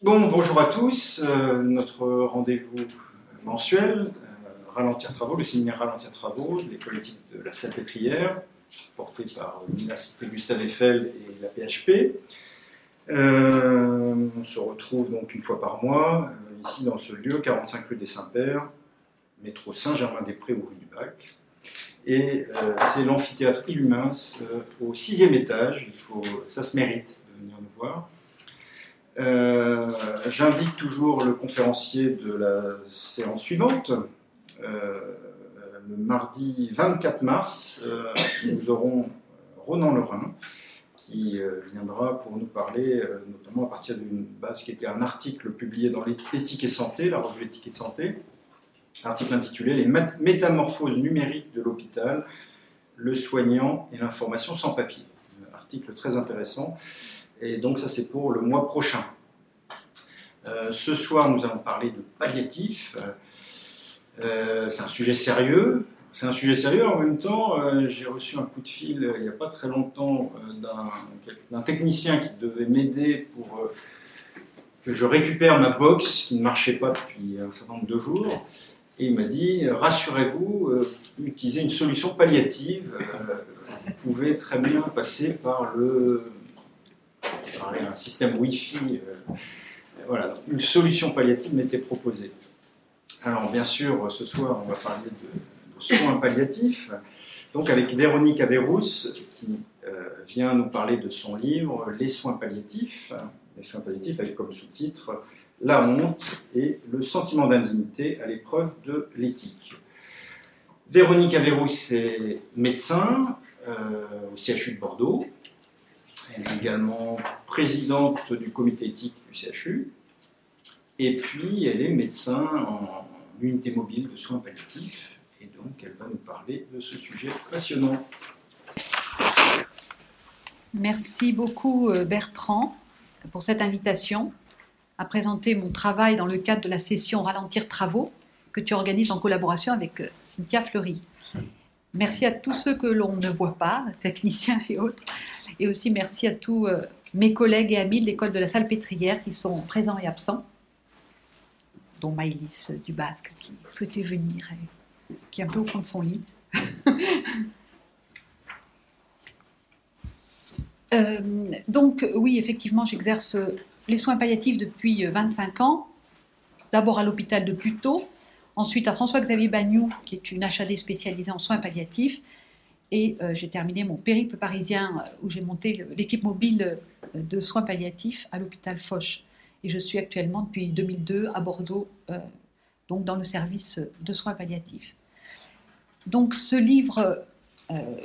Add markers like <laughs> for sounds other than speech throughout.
Bon, bonjour à tous. Euh, notre rendez-vous mensuel, euh, Ralentir Travaux, le séminaire Ralentir Travaux l'école éthique de la Salpêtrière, porté par l'Université Gustave Eiffel et la PHP. Euh, on se retrouve donc une fois par mois, ici dans ce lieu, 45 rue des Saints-Pères, métro Saint-Germain-des-Prés ou rue du Bac. Et c'est l'amphithéâtre Illumins au sixième étage. Ça se mérite de venir nous voir. Euh, j'invite toujours le conférencier de la séance suivante. Euh, le mardi 24 mars, euh, nous aurons Ronan Lerin qui viendra pour nous parler, notamment à partir d'une base qui était un article publié dans l'éthique et santé, la revue éthique et santé, article intitulé Les métamorphoses numériques de l'hôpital, le soignant et l'information sans papier. Un article très intéressant. Et donc ça c'est pour le mois prochain. Euh, ce soir nous allons parler de palliatif. Euh, c'est un sujet sérieux. C'est un sujet sérieux en même temps. Euh, j'ai reçu un coup de fil il n'y a pas très longtemps d'un technicien qui devait m'aider pour que je récupère ma box qui ne marchait pas depuis un certain nombre de jours. Et il m'a dit, rassurez-vous, utilisez une solution palliative. vous pouvez très bien passer par le un système Wi-Fi. Euh, voilà, une solution palliative m'était proposée. Alors, bien sûr, ce soir, on va parler de, soins palliatifs. Donc, avec Véronique Averrousse, qui euh, vient nous parler de son livre Les soins palliatifs. Les soins palliatifs, avec comme sous-titre La honte et le sentiment d'indignité à l'épreuve de l'éthique. Véronique Averrousse est médecin euh, au CHU de Bordeaux. Elle est également présidente du comité éthique du CHU. Et puis, elle est médecin en unité mobile de soins palliatifs. Et donc, elle va nous parler de ce sujet passionnant. Merci beaucoup, euh, Bertrand, pour cette invitation à présenter mon travail dans le cadre de la session Ralentir Travaux que tu organises en collaboration avec euh, Cynthia Fleury. Merci à tous ceux que l'on ne voit pas, techniciens et autres, et aussi merci à tous euh, mes collègues et amis de l'école de la Salpêtrière qui sont présents et absents, dont Maïlis du Basque qui souhaitait venir et qui est un peu au fond de son lit. <laughs> Euh, donc oui, effectivement, j'exerce les soins palliatifs depuis 25 ans, d'abord à l'hôpital de Puteaux, ensuite à François-Xavier Bagnou, qui est une HAD spécialisée en soins palliatifs, et euh, j'ai terminé mon périple parisien euh, où j'ai monté l'équipe mobile euh, de soins palliatifs à l'hôpital Foch. Et je suis actuellement depuis 2002 à Bordeaux, donc dans le service de soins palliatifs. Donc ce livre,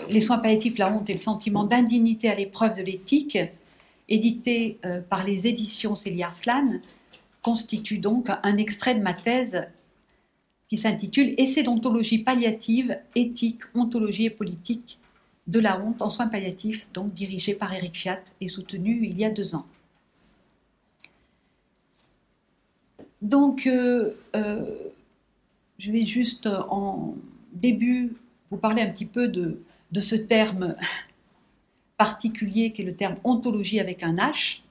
Les soins palliatifs, la honte et le sentiment d'indignité à l'épreuve de l'éthique, édité par les éditions Célia Arslan, constitue donc un extrait de ma thèse qui s'intitule Essai d'ontologie palliative, éthique, ontologie et politique de la honte en soins palliatifs, donc dirigé par Eric Fiat et soutenu il y a deux ans. Donc, euh, euh, je vais juste en début vous parler un petit peu de, de ce terme <laughs> particulier qui est le terme ontologie avec un H,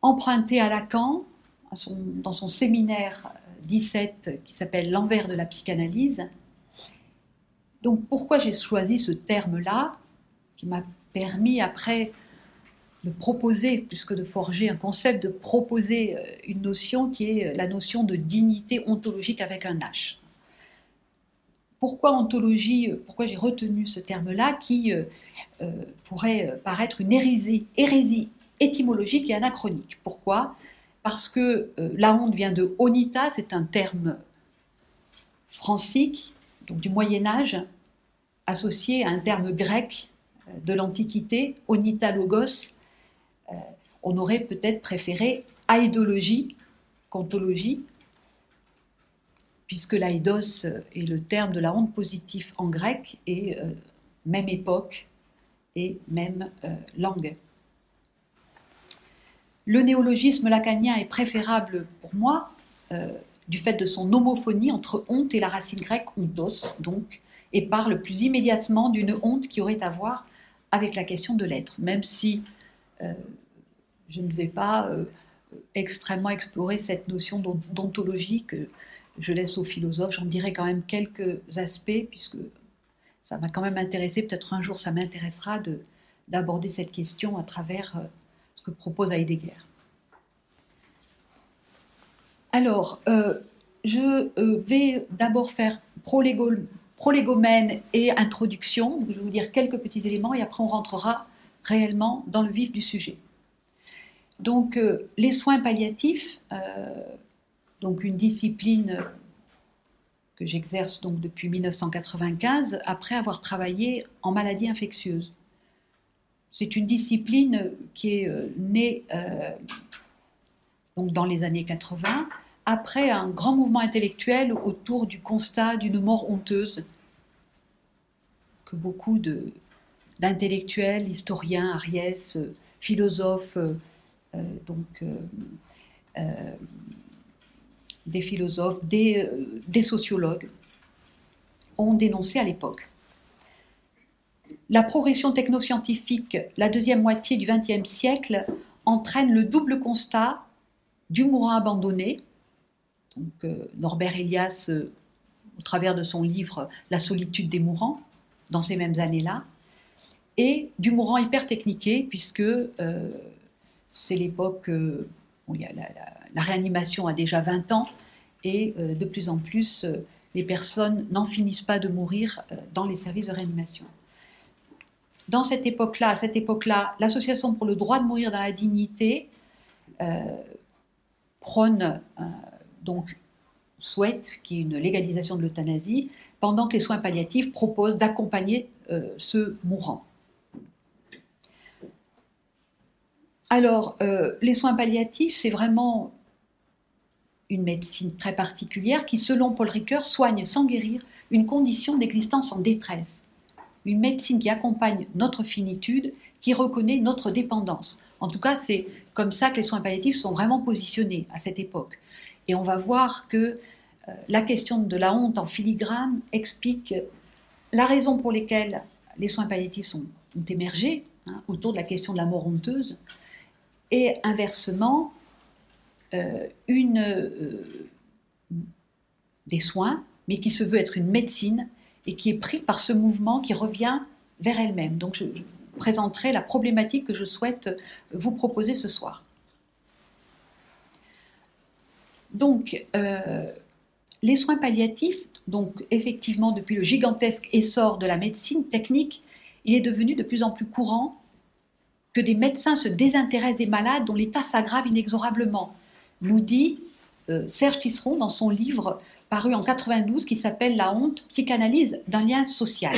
emprunté à Lacan dans son séminaire 17 euh, qui s'appelle L'envers de la psychanalyse. Donc pourquoi j'ai choisi ce terme-là, qui m'a permis après de proposer, plus que de forger un concept, de proposer euh, une notion qui est euh, la notion de dignité ontologique avec un H. Pourquoi ontologie Pourquoi j'ai retenu ce terme-là qui pourrait paraître une hérésie, hérésie étymologique et anachronique? Pourquoi? Parce que euh, la honte vient de onita, c'est un terme francique, donc du Moyen Âge, associé à un terme grec euh, de l'Antiquité, onita logos. Euh, on aurait peut-être préféré aïdologie qu'ontologie, puisque l'aïdos est le terme de la honte positive en grec et même époque et même langue. Le néologisme lacanien est préférable pour moi euh, du fait de son homophonie entre honte et la racine grecque ontos, donc, et parle plus immédiatement d'une honte qui aurait à voir avec la question de l'être, même si euh, je ne vais pas extrêmement explorer cette notion d'ontologie que je laisse aux philosophes. J'en dirai quand même quelques aspects, puisque ça m'a quand même intéressé, peut-être un jour ça m'intéressera d'aborder cette question à travers euh, ce que propose Heidegger. Alors, euh, je euh, vais d'abord faire prolégomène et introduction. Je vais vous dire quelques petits éléments et après on rentrera réellement dans le vif du sujet. Donc, les soins palliatifs, donc une discipline que j'exerce donc depuis 1995 après avoir travaillé en maladie infectieuse. C'est une discipline qui est euh, née euh, dans les années 80 après un grand mouvement intellectuel autour du constat d'une mort honteuse que beaucoup d'intellectuels, historiens, ariès, philosophes, euh, donc des philosophes, des sociologues ont dénoncé à l'époque. La progression technoscientifique, la deuxième moitié du XXe siècle, entraîne le double constat du mourant abandonné. Donc, euh, Norbert Elias, euh, au travers de son livre La solitude des mourants, dans ces mêmes années-là, et du mourant hypertechniqué, puisque c'est l'époque la, réanimation a déjà 20 ans et euh, de plus en plus, euh, les personnes n'en finissent pas de mourir euh, dans les services de réanimation. Dans cette époque-là, à cette époque-là, l'Association pour le droit de mourir dans la dignité prône, donc souhaite qu'il y ait une légalisation de l'euthanasie, pendant que les soins palliatifs proposent d'accompagner ce mourant. Alors, euh, les soins palliatifs, c'est vraiment une médecine très particulière qui, selon Paul Ricoeur, soigne sans guérir une condition d'existence en détresse. Une médecine qui accompagne notre finitude, qui reconnaît notre dépendance. En tout cas, c'est comme ça que les soins palliatifs sont vraiment positionnés à cette époque. Et on va voir que euh, la question de la honte en filigrane explique la raison pour laquelle les soins palliatifs sont, ont émergé hein, autour de la question de la mort honteuse et inversement, euh, euh, des soins, mais qui se veut être une médecine et qui est pris par ce mouvement qui revient vers elle-même. Donc je, présenterai la problématique que je souhaite vous proposer ce soir. Donc, euh, les soins palliatifs, donc effectivement depuis le gigantesque essor de la médecine technique, il est devenu de plus en plus courant que des médecins se désintéressent des malades dont l'état s'aggrave inexorablement, nous dit euh, Serge Tisseron dans son livre paru en 92 qui s'appelle La honte, psychanalyse d'un lien social.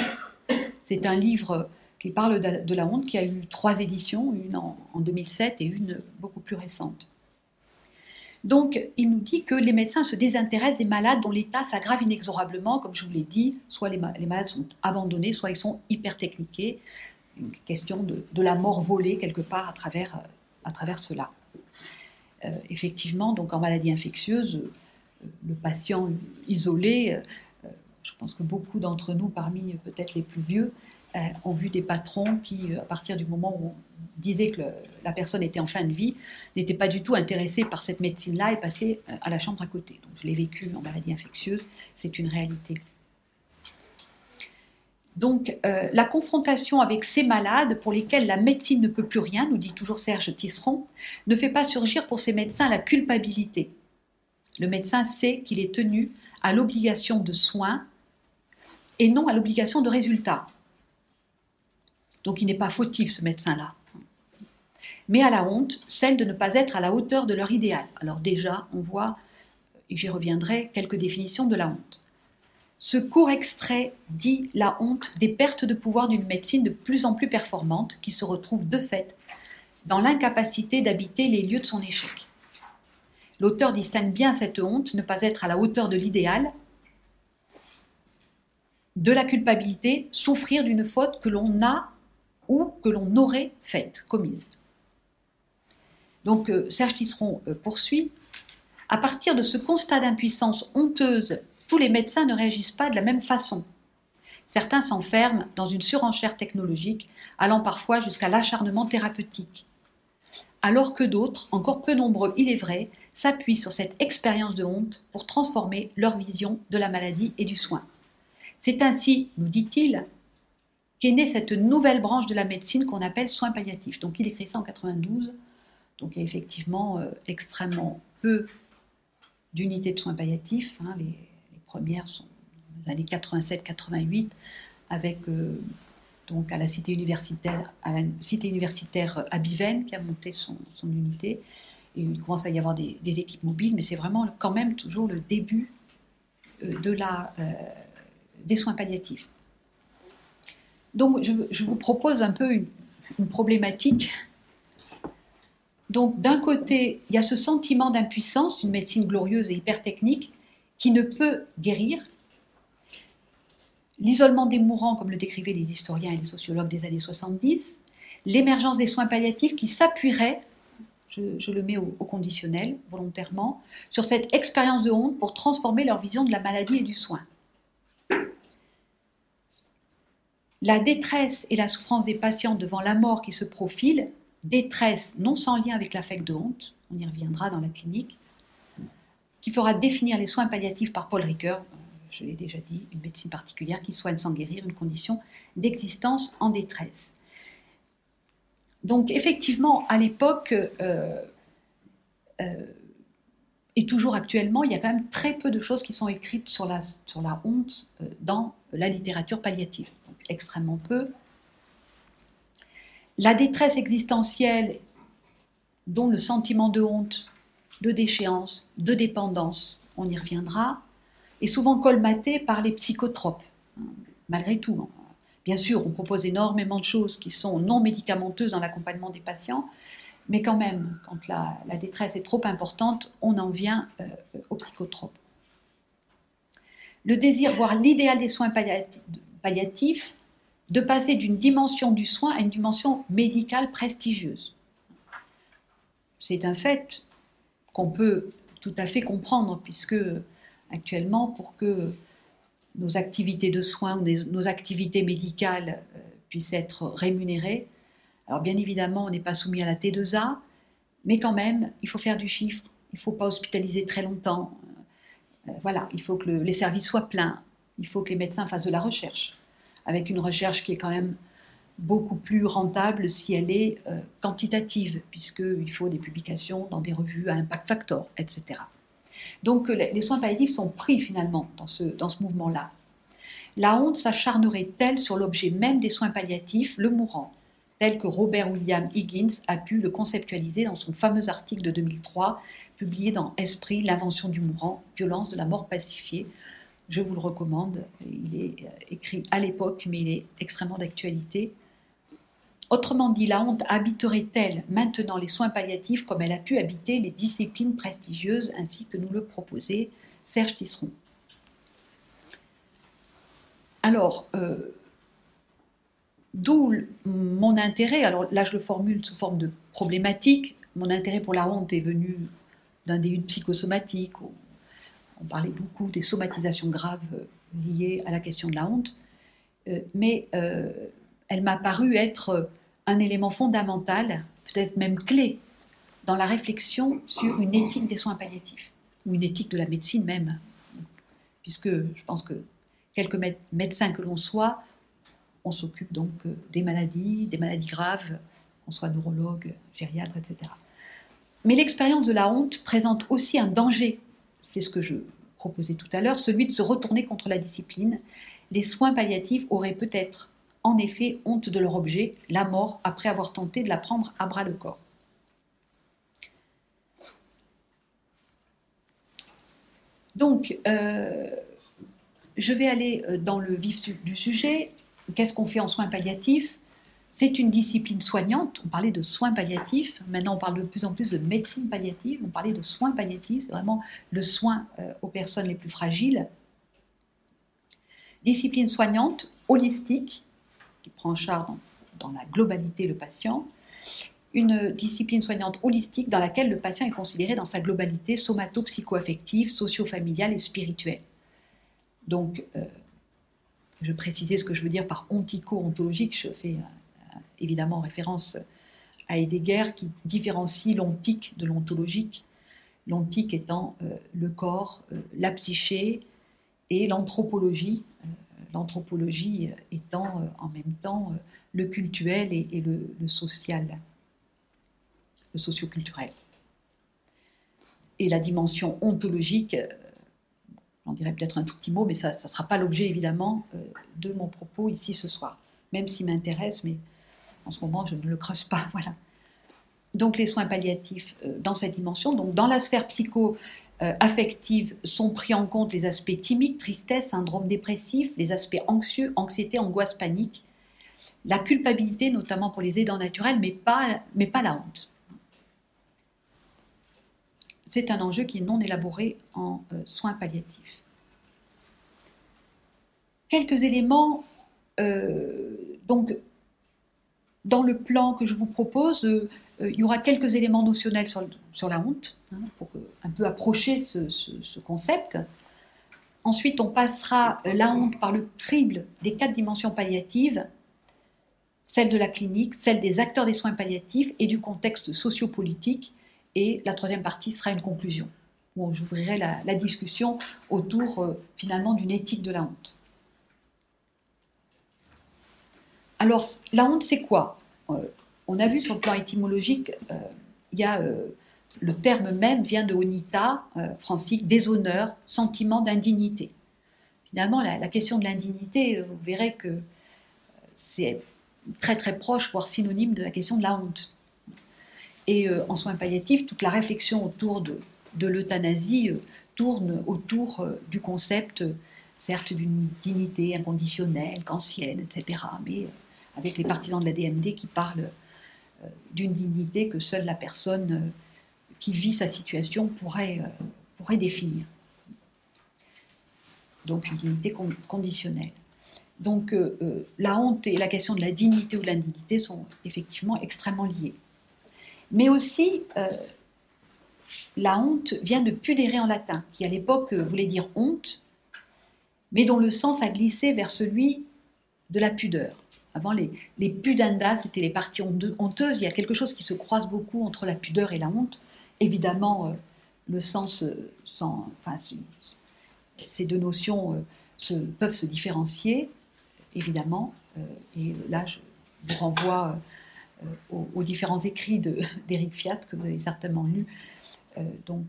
C'est un livre qui parle de la honte qui a eu trois éditions, une en, 2007 et une beaucoup plus récente. Donc, il nous dit que les médecins se désintéressent des malades dont l'état s'aggrave inexorablement, comme je vous l'ai dit, soit les, malades sont abandonnés, soit ils sont hypertechniqués, une question de, la mort volée quelque part à travers, à travers cela. Euh, effectivement, donc en maladie infectieuse, le patient isolé, je pense que beaucoup d'entre nous, parmi peut-être les plus vieux, ont vu des patrons qui, à partir du moment où on disait que la personne était en fin de vie, n'étaient pas du tout intéressés par cette médecine-là et passaient à la chambre à côté. Donc je l'ai vécu en maladie infectieuse, c'est une réalité. Donc euh, la confrontation avec ces malades pour lesquels la médecine ne peut plus rien, nous dit toujours Serge Tisseron, ne fait pas surgir pour ces médecins la culpabilité. Le médecin sait qu'il est tenu à l'obligation de soins et non à l'obligation de résultats. Donc il n'est pas fautif ce médecin-là. Mais à la honte, celle de ne pas être à la hauteur de leur idéal. Alors déjà, on voit, et j'y reviendrai, quelques définitions de la honte. Ce court extrait dit la honte des pertes de pouvoir d'une médecine de plus en plus performante qui se retrouve de fait dans l'incapacité d'habiter les lieux de son échec. L'auteur distingue bien cette honte, ne pas être à la hauteur de l'idéal, de la culpabilité, souffrir d'une faute que l'on a ou que l'on aurait faite, commise. Donc euh, Serge Tisseron euh, poursuit. À partir de ce constat d'impuissance honteuse tous les médecins ne réagissent pas de la même façon. Certains s'enferment dans une surenchère technologique, allant parfois jusqu'à l'acharnement thérapeutique. alors que d'autres, encore peu nombreux il est vrai, s'appuient sur cette expérience de honte pour transformer leur vision de la maladie et du soin. C'est ainsi, nous dit-il, qu'est née cette nouvelle branche de la médecine qu'on appelle soins palliatifs. Donc il écrit ça en 92, donc il y a effectivement euh, extrêmement peu d'unités de soins palliatifs. Hein. les, premières sont les années 87-88, avec euh, donc à la cité universitaire, à la cité universitaire à Biven, qui a monté son, unité. Il commence à y avoir des, équipes mobiles, mais c'est vraiment quand même toujours le début euh, la, des soins palliatifs. Donc, je, vous propose un peu une, problématique. Donc, d'un côté, il y a ce sentiment d'impuissance d'une médecine glorieuse et hyper technique qui ne peut guérir. L'isolement des mourants, comme le décrivaient les historiens et les sociologues des années 70, l'émergence des soins palliatifs qui s'appuieraient, je, le mets au, au, conditionnel volontairement, sur cette expérience de honte pour transformer leur vision de la maladie et du soin. La détresse et la souffrance des patients devant la mort qui se profile, détresse non sans lien avec l'affect de honte, on y reviendra dans la clinique, qui fera définir les soins palliatifs par Paul Ricoeur, je l'ai déjà dit, une médecine particulière qui soigne sans guérir une condition d'existence en détresse. Donc effectivement, à l'époque, euh, euh, et toujours actuellement, il y a quand même très peu de choses qui sont écrites sur la, sur la honte euh, dans la littérature palliative extrêmement peu. La détresse existentielle, dont le sentiment de honte, de déchéance, de dépendance, on y reviendra, est souvent colmaté par les psychotropes, malgré tout. Bien sûr, on propose énormément de choses qui sont non médicamenteuses dans l'accompagnement des patients, mais quand même, quand la, détresse est trop importante, on en vient euh, aux psychotropes. Le désir, voire l'idéal des soins palliatifs, de passer d'une dimension du soin à une dimension médicale prestigieuse. C'est un fait qu'on peut tout à fait comprendre, puisque actuellement, pour que nos activités de soins ou nos activités médicales euh, puissent être rémunérées, alors bien évidemment, on n'est pas soumis à la T2A, mais quand même, il faut faire du chiffre, il ne faut pas hospitaliser très longtemps. Euh, voilà, il faut que les services soient pleins, il faut que les médecins fassent de la recherche avec une recherche qui est quand même beaucoup plus rentable si elle est euh, quantitative, puisqu'il faut des publications dans des revues à impact factor, etc. Donc les, soins palliatifs sont pris finalement dans ce, dans mouvement-là. La honte s'acharnerait-elle sur l'objet même des soins palliatifs, le mourant, tel que Robert William Higgins a pu le conceptualiser dans son fameux article de 2003, publié dans Esprit, l'invention du mourant, violence de la mort pacifiée, je vous le recommande. Il est euh, écrit à l'époque, mais il est extrêmement d'actualité. Autrement dit, la honte habiterait-elle maintenant les soins palliatifs comme elle a pu habiter les disciplines prestigieuses ainsi que nous le proposait Serge Tisseron? Alors, euh, d'où mon intérêt, alors là je le formule sous forme de problématique, mon intérêt pour la honte est venu d'un début psychosomatique, on parlait beaucoup des somatisations graves euh, liées à la question de la honte, euh, mais elle m'a paru être un élément fondamental, peut-être même clé, dans la réflexion sur une éthique des soins palliatifs, ou une éthique de la médecine même, puisque je pense que quelques médecins que l'on soit, on s'occupe donc des maladies, des maladies graves, qu'on soit neurologue, gériatre, etc. Mais l'expérience de la honte présente aussi un danger c'est ce que je proposais tout à l'heure, celui de se retourner contre la discipline. Les soins palliatifs auraient peut-être en effet honte de leur objet, la mort, après avoir tenté de la prendre à bras le corps. Donc, euh, je vais aller euh, dans le vif du sujet. Qu'est-ce qu'on fait en soins palliatifs? C'est une discipline soignante. On parlait de soins palliatifs. Maintenant, on parle de plus en plus de médecine palliative. On parlait de soins palliatifs. Vraiment le soin euh, aux personnes les plus fragiles. Discipline soignante, holistique, qui prend en charge dans, la globalité le patient. Une discipline soignante holistique dans laquelle le patient est considéré dans sa globalité somato-psycho-affective, socio-familiale et spirituelle. Donc, euh, je précisais ce que je veux dire par ontico-ontologique. Je fais évidemment en référence à Heidegger qui différencie l'ontique de l'ontologique, l'ontique étant euh, le corps, euh, la psyché et l'anthropologie, euh, l'anthropologie étant en même temps le cultuel et, le, social, le socioculturel. Et la dimension ontologique, j'en dirais peut-être un tout petit mot, mais ça ne sera pas l'objet évidemment de mon propos ici ce soir, même s'il m'intéresse, mais en ce moment, je ne le creuse pas. <laughs> Voilà. Donc les soins palliatifs euh, dans cette dimension. Donc dans la sphère psycho-affective sont pris en compte les aspects timiques, tristesse, syndrome dépressif, les aspects anxieux, anxiété, angoisse, panique, la culpabilité, notamment pour les aidants naturels, mais pas, mais pas la honte. C'est un enjeu qui est non élaboré en euh, soins palliatifs. Quelques éléments euh, donc dans le plan que je vous propose, euh, euh, il y aura quelques éléments notionnels sur, la honte, hein, pour euh, un peu approcher ce, concept. Ensuite, on passera la honte par le crible des quatre dimensions palliatives, celle de la clinique, celle des acteurs des soins palliatifs et du contexte sociopolitique. Et la troisième partie sera une conclusion, où j'ouvrirai la, discussion autour finalement d'une éthique de la honte. Alors, la honte, c'est quoi? Euh, On a vu sur le plan étymologique, euh, euh, le terme même vient de onita, francique, déshonneur, sentiment d'indignité. Finalement, la, question de l'indignité, vous verrez que c'est très très proche, voire synonyme de la question de la honte. Et en soins palliatifs, toute la réflexion autour de, l'euthanasie tourne autour du concept, certes, d'une dignité inconditionnelle, kantienne, etc., avec les partisans de la DMD qui parlent euh, d'une dignité que seule la personne euh, qui vit sa situation pourrait, euh, pourrait définir. Donc une dignité conditionnelle. Donc la honte et la question de la dignité ou de l'indignité sont effectivement extrêmement liées. Mais aussi, la honte vient de pudere en latin, qui à l'époque voulait dire honte, mais dont le sens a glissé vers celui de la pudeur. Avant, les, les pudandas, c'était les parties honteuses. Il y a quelque chose qui se croise beaucoup entre la pudeur et la honte. Évidemment, euh, le sens, euh, sans, ces deux notions euh, peuvent se différencier, évidemment. et là, je vous renvoie aux, différents écrits <laughs> d'Éric Fiat que vous avez certainement lus. donc,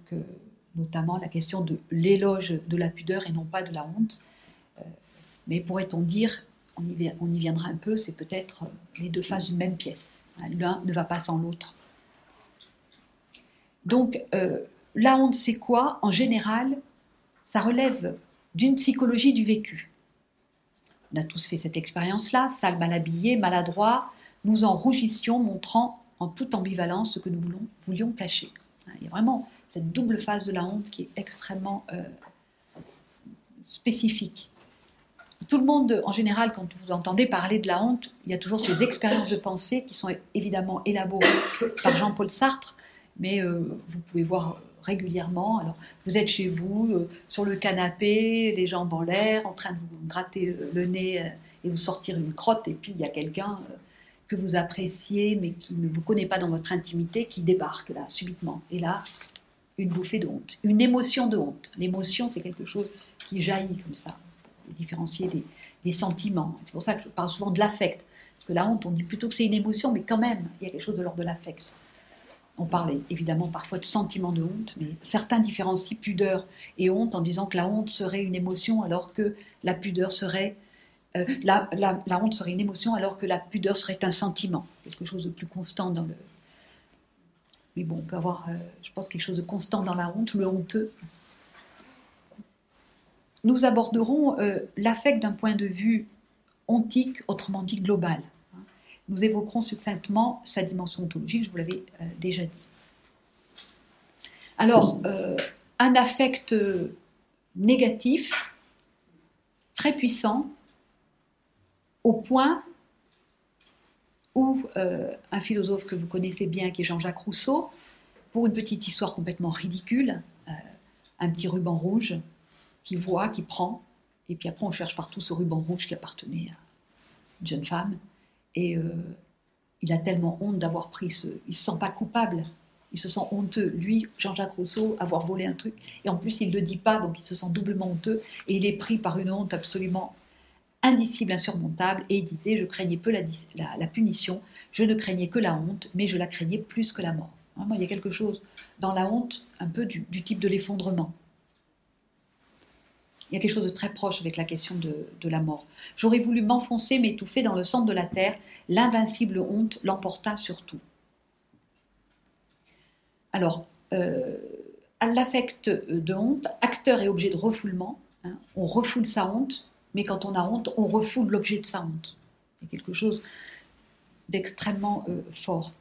notamment la question de l'éloge de la pudeur et non pas de la honte. mais pourrait-on dire on y, viendra un peu, c'est peut-être les deux faces d'une même pièce. L'un ne va pas sans l'autre. Donc, euh, la honte, c'est quoi En général, ça relève d'une psychologie du vécu. On a tous fait cette expérience-là, sale, mal habillé, maladroit, nous en rougissions, montrant en toute ambivalence ce que nous voulions cacher. Il y a vraiment cette double phase de la honte qui est extrêmement euh, spécifique tout le monde, en général, quand vous entendez parler de la honte, il y a toujours ces expériences de pensée qui sont évidemment élaborées par Jean-Paul Sartre, mais euh, vous pouvez voir régulièrement. Alors, vous êtes chez vous, euh, sur le canapé, les jambes en l'air, en train de vous gratter le, nez euh, et vous sortir une crotte, et puis il y a quelqu'un que vous appréciez, mais qui ne vous connaît pas dans votre intimité, qui débarque là, subitement. Et là, une bouffée de honte, une émotion de honte. L'émotion, c'est quelque chose qui jaillit comme ça différencier des, sentiments. C'est pour ça que je parle souvent de l'affect. Parce que la honte, on dit plutôt que c'est une émotion, mais quand même, il y a quelque chose de l'ordre de l'affect. On parle évidemment parfois de sentiment de honte, mais certains différencient pudeur et honte en disant que la honte serait une émotion alors que la pudeur serait... Euh, la, honte serait une émotion alors que la pudeur serait un sentiment, quelque chose de plus constant dans le... Mais bon, on peut avoir, euh, je pense, quelque chose de constant dans la honte, le honteux, nous aborderons euh, l'affect d'un point de vue ontique, autrement dit global. Nous évoquerons succinctement sa dimension ontologique, je vous l'avais euh, déjà dit. Alors, euh, un affect négatif, très puissant, au point où un philosophe que vous connaissez bien, qui est Jean-Jacques Rousseau, pour une petite histoire complètement ridicule, un petit ruban rouge, qui voit, qui prend, et puis après on cherche partout ce ruban rouge qui appartenait à une jeune femme, et, euh, il a tellement honte d'avoir pris ce. Il se sent pas coupable. Il se sent honteux. Lui, Jean-Jacques Rousseau, avoir volé un truc. Et en plus, il ne le dit pas, donc il se sent doublement honteux. Et il est pris par une honte absolument indicible, insurmontable. Et il disait Je craignais peu la, punition, je ne craignais que la honte, mais je la craignais plus que la mort. Il y a quelque chose dans la honte, un peu du type de l'effondrement. Il y a quelque chose de très proche avec la question de, la mort. J'aurais voulu m'enfoncer, m'étouffer dans le centre de la terre. L'invincible honte l'emporta sur tout. Alors, euh, à l'affect de honte, acteur et objet de refoulement. Hein, on refoule sa honte, mais quand on a honte, on refoule l'objet de sa honte. C'est quelque chose d'extrêmement euh, fort.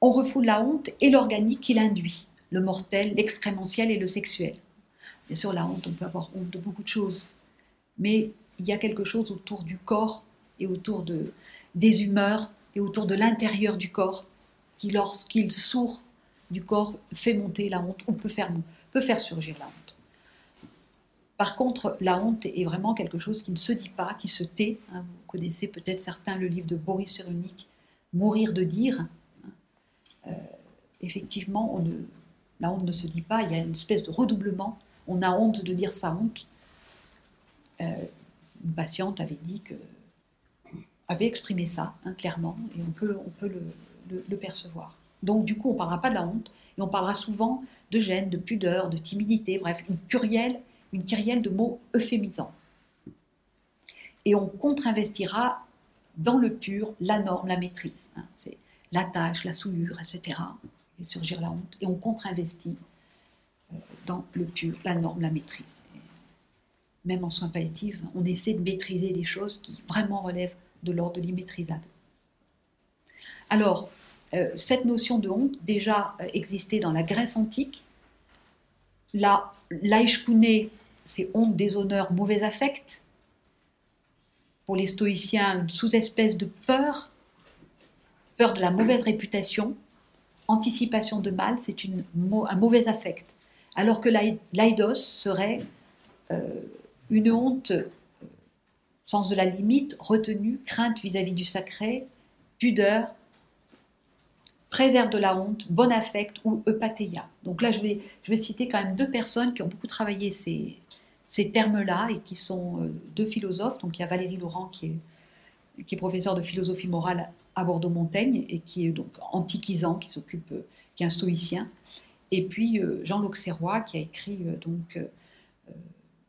On refoule la honte et l'organique qui l'induit, le mortel, l'extrémentiel et le sexuel. Bien sûr, la honte, on peut avoir honte de beaucoup de choses, mais il y a quelque chose autour du corps et autour de, des humeurs et autour de l'intérieur du corps qui, lorsqu'il sourd du corps, fait monter la honte ou peut faire, surgir la honte. Par contre, la honte est vraiment quelque chose qui ne se dit pas, qui se tait. Hein. Vous connaissez peut-être certains le livre de Boris Cyrulnik, Mourir de dire. Hein. Euh, effectivement, la honte ne se dit pas, il y a une espèce de redoublement on a honte de dire sa honte. Euh, une patiente avait dit que avait exprimé ça hein, clairement et on peut, on peut le, percevoir. Donc du coup, on ne parlera pas de la honte et on parlera souvent de gêne, de pudeur, de timidité, bref, une kyrielle, une kyrielle de mots euphémisants. Et on contre-investira dans le pur la norme, la maîtrise. Hein. c'est la tâche, la souillure, etc. Et surgir la honte. Et on contre-investit dans le pur, la norme, la maîtrise. même en soins palliatifs, on essaie de maîtriser des choses qui vraiment relèvent de l'ordre de l'immaîtrisable. Alors, euh, cette notion de honte déjà euh, existait dans la Grèce antique. La laïchkouné, c'est honte, déshonneur, mauvais affect. Pour les stoïciens, une sous-espèce de peur, peur de la mauvaise réputation, anticipation de mal, c'est un mauvais affect alors que l'aidos serait euh, une honte, euh, sens de la limite, retenue, crainte vis-à-vis du sacré, pudeur, préserve de la honte, bon affect ou eupatheia. Donc là, je vais, citer quand même deux personnes qui ont beaucoup travaillé ces, termes-là et qui sont euh, deux philosophes. Donc il y a Valérie Laurent qui est, qui professeur de philosophie morale à Bordeaux-Montaigne et qui est donc antiquisant, qui s'occupe, qui est un stoïcien, et puis euh, Jean L'Auxerrois qui a écrit euh, donc euh,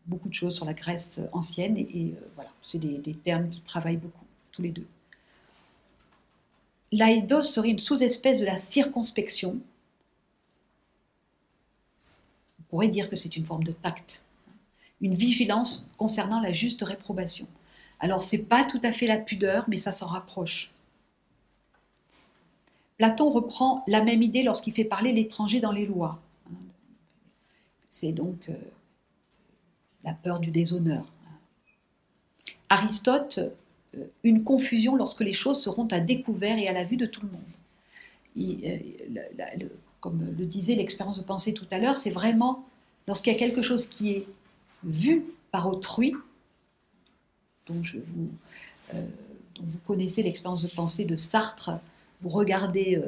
beaucoup de choses sur la Grèce ancienne. Et, voilà, c'est des, termes qui travaillent beaucoup, tous les deux. L'aïdos serait une sous-espèce de la circonspection. On pourrait dire que c'est une forme de tact, une vigilance concernant la juste réprobation. Alors, c'est pas tout à fait la pudeur, mais ça s'en rapproche. Platon reprend la même idée lorsqu'il fait parler l'étranger dans les lois. C'est donc euh, la peur du déshonneur. Aristote, euh, une confusion lorsque les choses seront à découvert et à la vue de tout le monde. Euh, comme le disait l'expérience de pensée tout à l'heure, c'est vraiment lorsqu'il y a quelque chose qui est vu par autrui, je vous, vous connaissez l'expérience de pensée de Sartre, vous regardez, euh,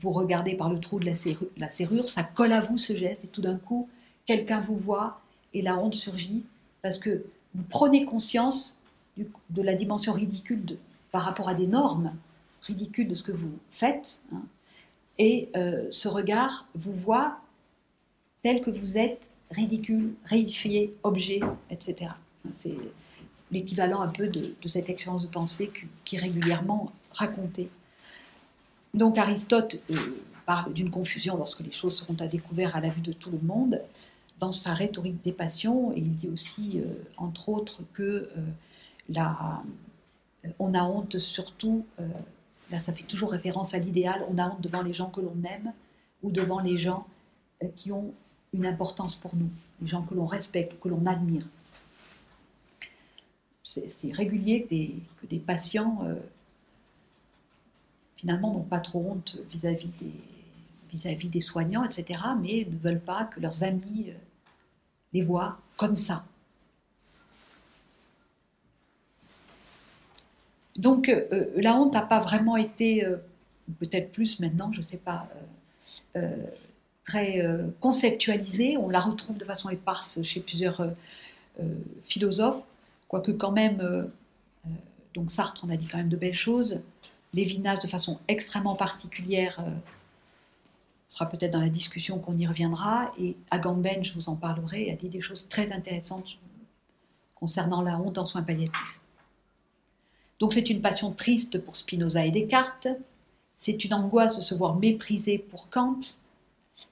vous regardez par le trou de la serrure, ça colle à vous ce geste, et tout d'un coup, quelqu'un vous voit et la honte surgit parce que vous prenez conscience de la dimension ridicule par rapport à des normes ridicules de ce que vous faites, hein. et euh, ce regard vous voit tel que vous êtes, ridicule, réifié, objet, etc. C'est l'équivalent un peu de, cette expérience de pensée qui, est régulièrement racontée. Donc Aristote euh, parle d'une confusion lorsque les choses seront à découvert à la vue de tout le monde. Dans sa rhétorique des passions, il dit aussi, euh, entre autres, que euh, on a honte surtout, là ça fait toujours référence à l'idéal, on a honte devant les gens que l'on aime ou devant les gens qui ont une importance pour nous, les gens que l'on respecte, que l'on admire. C'est régulier que des patients finalement n'ont pas trop honte vis-à-vis des, soignants, etc., mais ne veulent pas que leurs amis euh, les voient comme ça. Donc la honte n'a pas vraiment été, peut-être plus maintenant, je ne sais pas, très conceptualisée. On la retrouve de façon éparse chez plusieurs philosophes, quoique quand même, donc Sartre, on a dit quand même de belles choses. Lévinas, de façon extrêmement particulière, sera peut-être dans la discussion qu'on y reviendra. Et Agamben, je vous en parlerai, a dit des choses très intéressantes concernant la honte en soins palliatifs. Donc c'est une passion triste pour Spinoza et Descartes, c'est une angoisse de se voir méprisé pour Kant,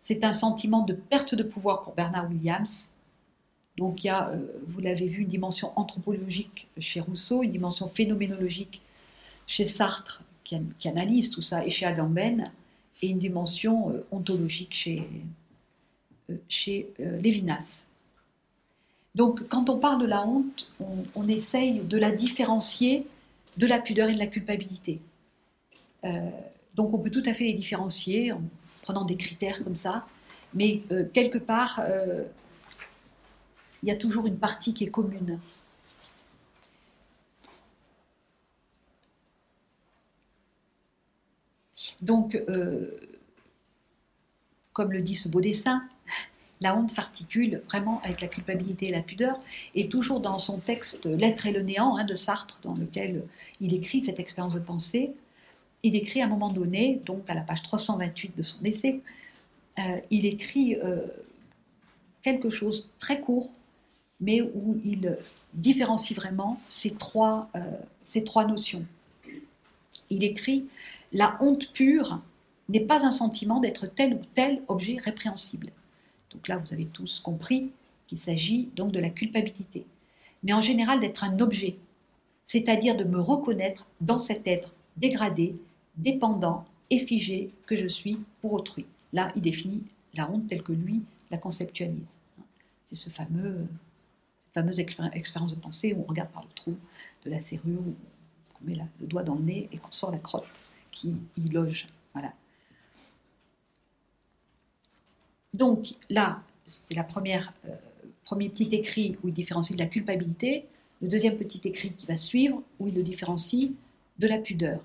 c'est un sentiment de perte de pouvoir pour Bernard Williams. Donc il y a, euh, vous l'avez vu, une dimension anthropologique chez Rousseau, une dimension phénoménologique chez Sartre qui, analyse tout ça, et chez Agamben, et une dimension euh, ontologique chez, euh, chez Lévinas. Donc quand on parle de la honte, on, essaye de la différencier de la pudeur et de la culpabilité. Euh, donc on peut tout à fait les différencier en prenant des critères comme ça, mais euh, quelque part, euh, il y a toujours une partie qui est commune. Donc, comme le dit ce beau dessin, <laughs> la honte s'articule vraiment avec la culpabilité et la pudeur, et toujours dans son texte L'être et le néant hein, de Sartre, dans lequel il écrit cette expérience de pensée, il écrit à un moment donné, donc à la page 328 de son essai, euh, il écrit euh, quelque chose très court, mais où il différencie vraiment ces trois, euh, ces trois notions. Il écrit La honte pure n'est pas un sentiment d'être tel ou tel objet répréhensible. Donc là, vous avez tous compris qu'il s'agit donc de la culpabilité. Mais en général, d'être un objet, c'est-à-dire de me reconnaître dans cet être dégradé, dépendant et figé que je suis pour autrui. Là, il définit la honte telle que lui la conceptualise. C'est ce fameux, fameuse expérience de pensée où on regarde par le trou de la serrure, où on met le doigt dans le nez et qu'on sort la crotte qui y loge. Voilà. Donc là, c'est la première, euh, premier petit écrit où il différencie de la culpabilité, le deuxième petit écrit qui va suivre où il le différencie de la pudeur.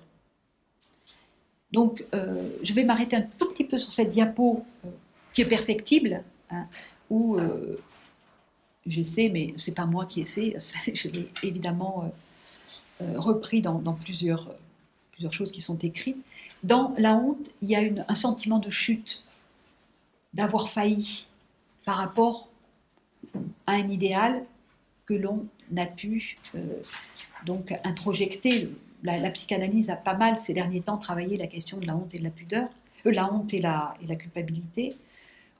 Donc euh, je vais m'arrêter un tout petit peu sur cette diapo euh, qui est perfectible, hein, où j'essaie, mais ce n'est pas moi qui essaie, <laughs> je l'ai évidemment repris dans, plusieurs, plusieurs choses qui sont écrites. Dans la honte, il y a un sentiment de chute d'avoir failli par rapport à un idéal que l'on a pu euh, donc introjecter. La, psychanalyse a pas mal ces derniers temps travaillé la question de la honte et de la pudeur, euh, la honte et la, et culpabilité,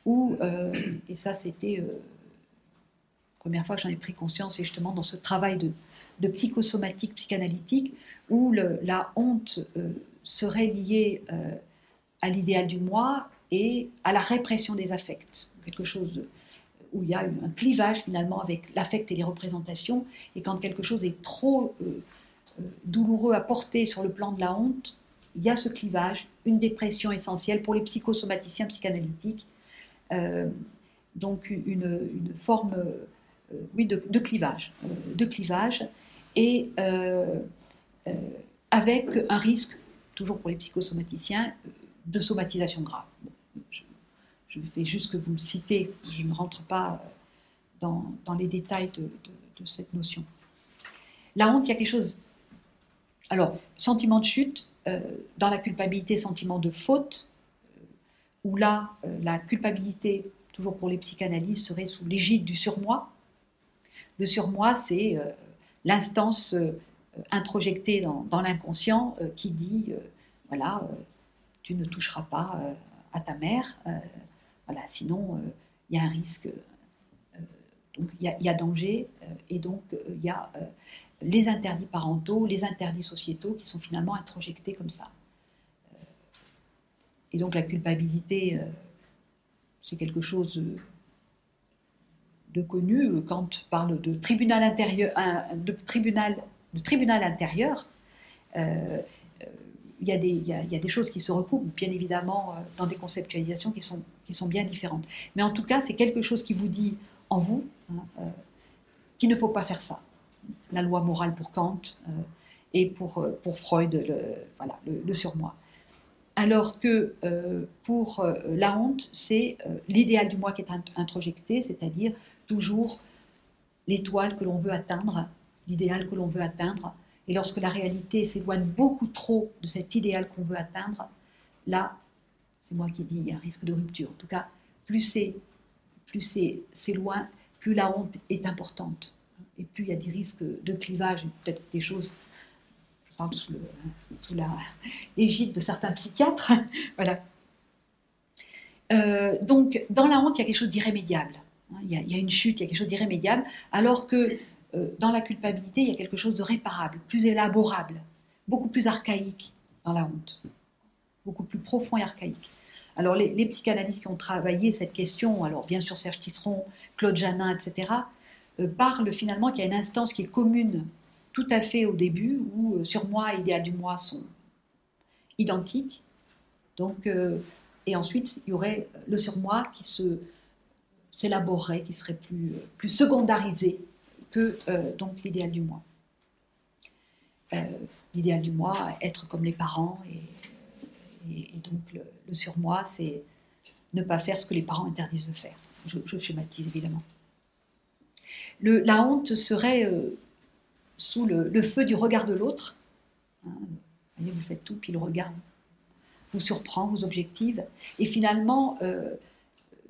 où, euh, et ça c'était la première fois que j'en ai pris conscience, c'est justement dans ce travail de psychosomatique psychanalytique, où la honte serait liée à l'idéal du moi et à la répression des affects, quelque chose où il y a un clivage finalement avec l'affect et les représentations, et quand quelque chose est trop euh, euh, douloureux à porter sur le plan de la honte, il y a ce clivage, une dépression essentielle pour les psychosomaticiens psychanalytiques, euh, donc une, forme oui, de, clivage, de clivage, et avec un risque, toujours pour les psychosomaticiens, de somatisation grave je, fais juste que vous le citez, je ne rentre pas euh, dans, les détails de, cette notion. La honte, il y a quelque chose. Alors, sentiment de chute, euh, dans la culpabilité, sentiment de faute, euh, où là, la culpabilité, toujours pour les psychanalystes, serait sous l'égide du surmoi. Le surmoi, c'est l'instance introjectée dans, l'inconscient qui dit, voilà, tu ne toucheras pas à ta mère. Euh, voilà, sinon, euh, il y a un risque. Euh, donc, il y, a danger. et donc, il y a les interdits parentaux, les interdits sociétaux qui sont finalement introjectés comme ça. Et donc, la culpabilité, c'est quelque chose de connu. Quand on parle de tribunal intérieur, de tribunal, de tribunal intérieur, il y, a des, il, y a, des, choses qui se recoupent, bien évidemment, euh, dans des conceptualisations qui sont, bien différentes. Mais en tout cas, c'est quelque chose qui vous dit en vous hein, euh, qu'il ne faut pas faire ça. La loi morale pour Kant, euh, et pour, Freud, le, surmoi. Alors que pour la honte, c'est l'idéal du moi qui est introjecté, c'est-à-dire toujours l'étoile que l'on veut atteindre, l'idéal que l'on veut atteindre. Et lorsque la réalité s'éloigne beaucoup trop de cet idéal qu'on veut atteindre, là, c'est moi qui dis, il y a un risque de rupture. En tout cas, plus c'est plus c'est loin, plus la honte est importante. Et plus il y a des risques de clivage, peut-être des choses, je parle sous, l'égide de certains psychiatres. <laughs> voilà. Euh, donc, dans la honte, il y a quelque chose d'irrémédiable. Il, y, a, une chute, il y a quelque chose d'irrémédiable, alors que dans la culpabilité, il y a quelque chose de réparable, plus élaborable, beaucoup plus archaïque dans la honte, beaucoup plus profond et archaïque. Alors les, psychanalystes qui ont travaillé cette question, alors bien sûr Serge Tisseron, Claude Janin, etc., euh, parlent finalement qu'il y a une instance qui est commune tout à fait au début, où euh, sur moi et idéal du moi sont identiques. Donc, euh, et ensuite, il y aurait le surmoi qui se s'élaborerait, qui serait plus secondarisé que donc l'idéal du moi. l'idéal du moi, être comme les parents et donc le, surmoi, c'est ne pas faire ce que les parents interdisent de faire. Je, schématise évidemment. la honte serait euh, sous le, feu du regard de l'autre. Hein, vous faites tout, puis le regard vous surprend, vous objective, et finalement euh,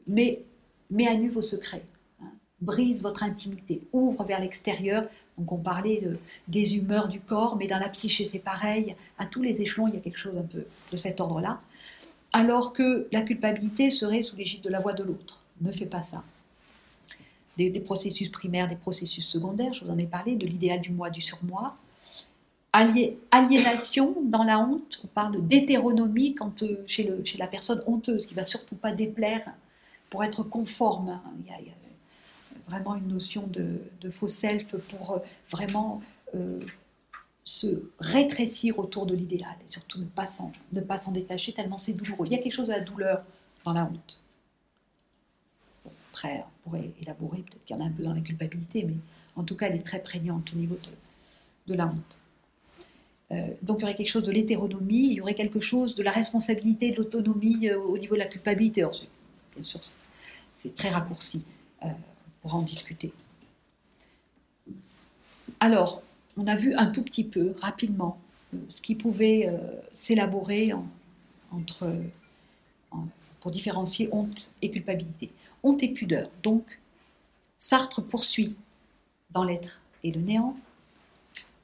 met, à nu vos secrets, brise votre intimité, ouvre vers l'extérieur. Donc on parlait des humeurs du corps, mais dans la psyché c'est pareil. À tous les échelons, il y a quelque chose un peu de cet ordre-là. Alors que la culpabilité serait sous l'égide de la voix de l'autre. Ne fais pas ça. Des, processus primaires, des processus secondaires, je vous en ai parlé, de l'idéal du moi, du surmoi. aliénation dans la honte, on parle d'hétéronomie quand, euh, chez, le, chez la personne honteuse, qui va surtout pas déplaire pour être conforme. Il y a, vraiment une notion de, faux self pour euh, vraiment euh, se rétrécir autour de l'idéal et surtout ne pas s'en, ne pas s'en détacher tellement c'est douloureux. Il y a quelque chose de la douleur dans la honte. après, on pourrait élaborer, peut-être qu'il y en a un peu dans la culpabilité, mais en tout cas, elle est très prégnante au niveau de, la honte. Euh, donc il y aurait quelque chose de l'hétéronomie, il y aurait quelque chose de la responsabilité, de l'autonomie au niveau de la culpabilité. Alors, bien sûr, c'est très raccourci pour en discuter. Alors, on a vu un tout petit peu, rapidement, euh, ce qui pouvait euh, s'élaborer entre, pour différencier honte et culpabilité. Honte et pudeur. Donc, Sartre poursuit dans l'être et le néant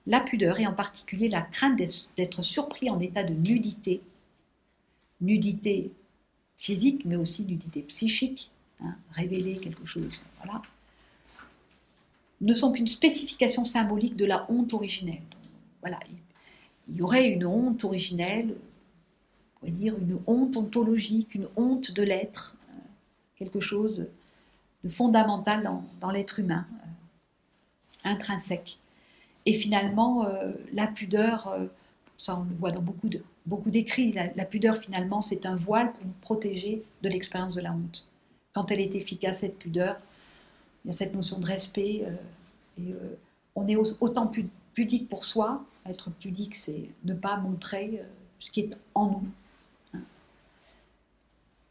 la pudeur et en particulier la crainte d'être surpris en état de nudité, nudité physique mais aussi nudité psychique, Hein, révéler quelque chose, voilà, ne sont qu'une spécification symbolique de la honte originelle. voilà, il y aurait une honte originelle, on pourrait dire une honte ontologique, une honte de l'être, euh, quelque chose de fondamental dans, l'être humain, euh, intrinsèque. Et finalement, euh, la pudeur, ça on le voit dans beaucoup de beaucoup d'écrits, la, pudeur finalement c'est un voile pour nous protéger de l'expérience de la honte quand elle est efficace, cette pudeur, il y a cette notion de respect. Euh, euh, on est autant pudique pour soi. Être pudique, c'est ne pas montrer euh, ce qui est en nous. Hein.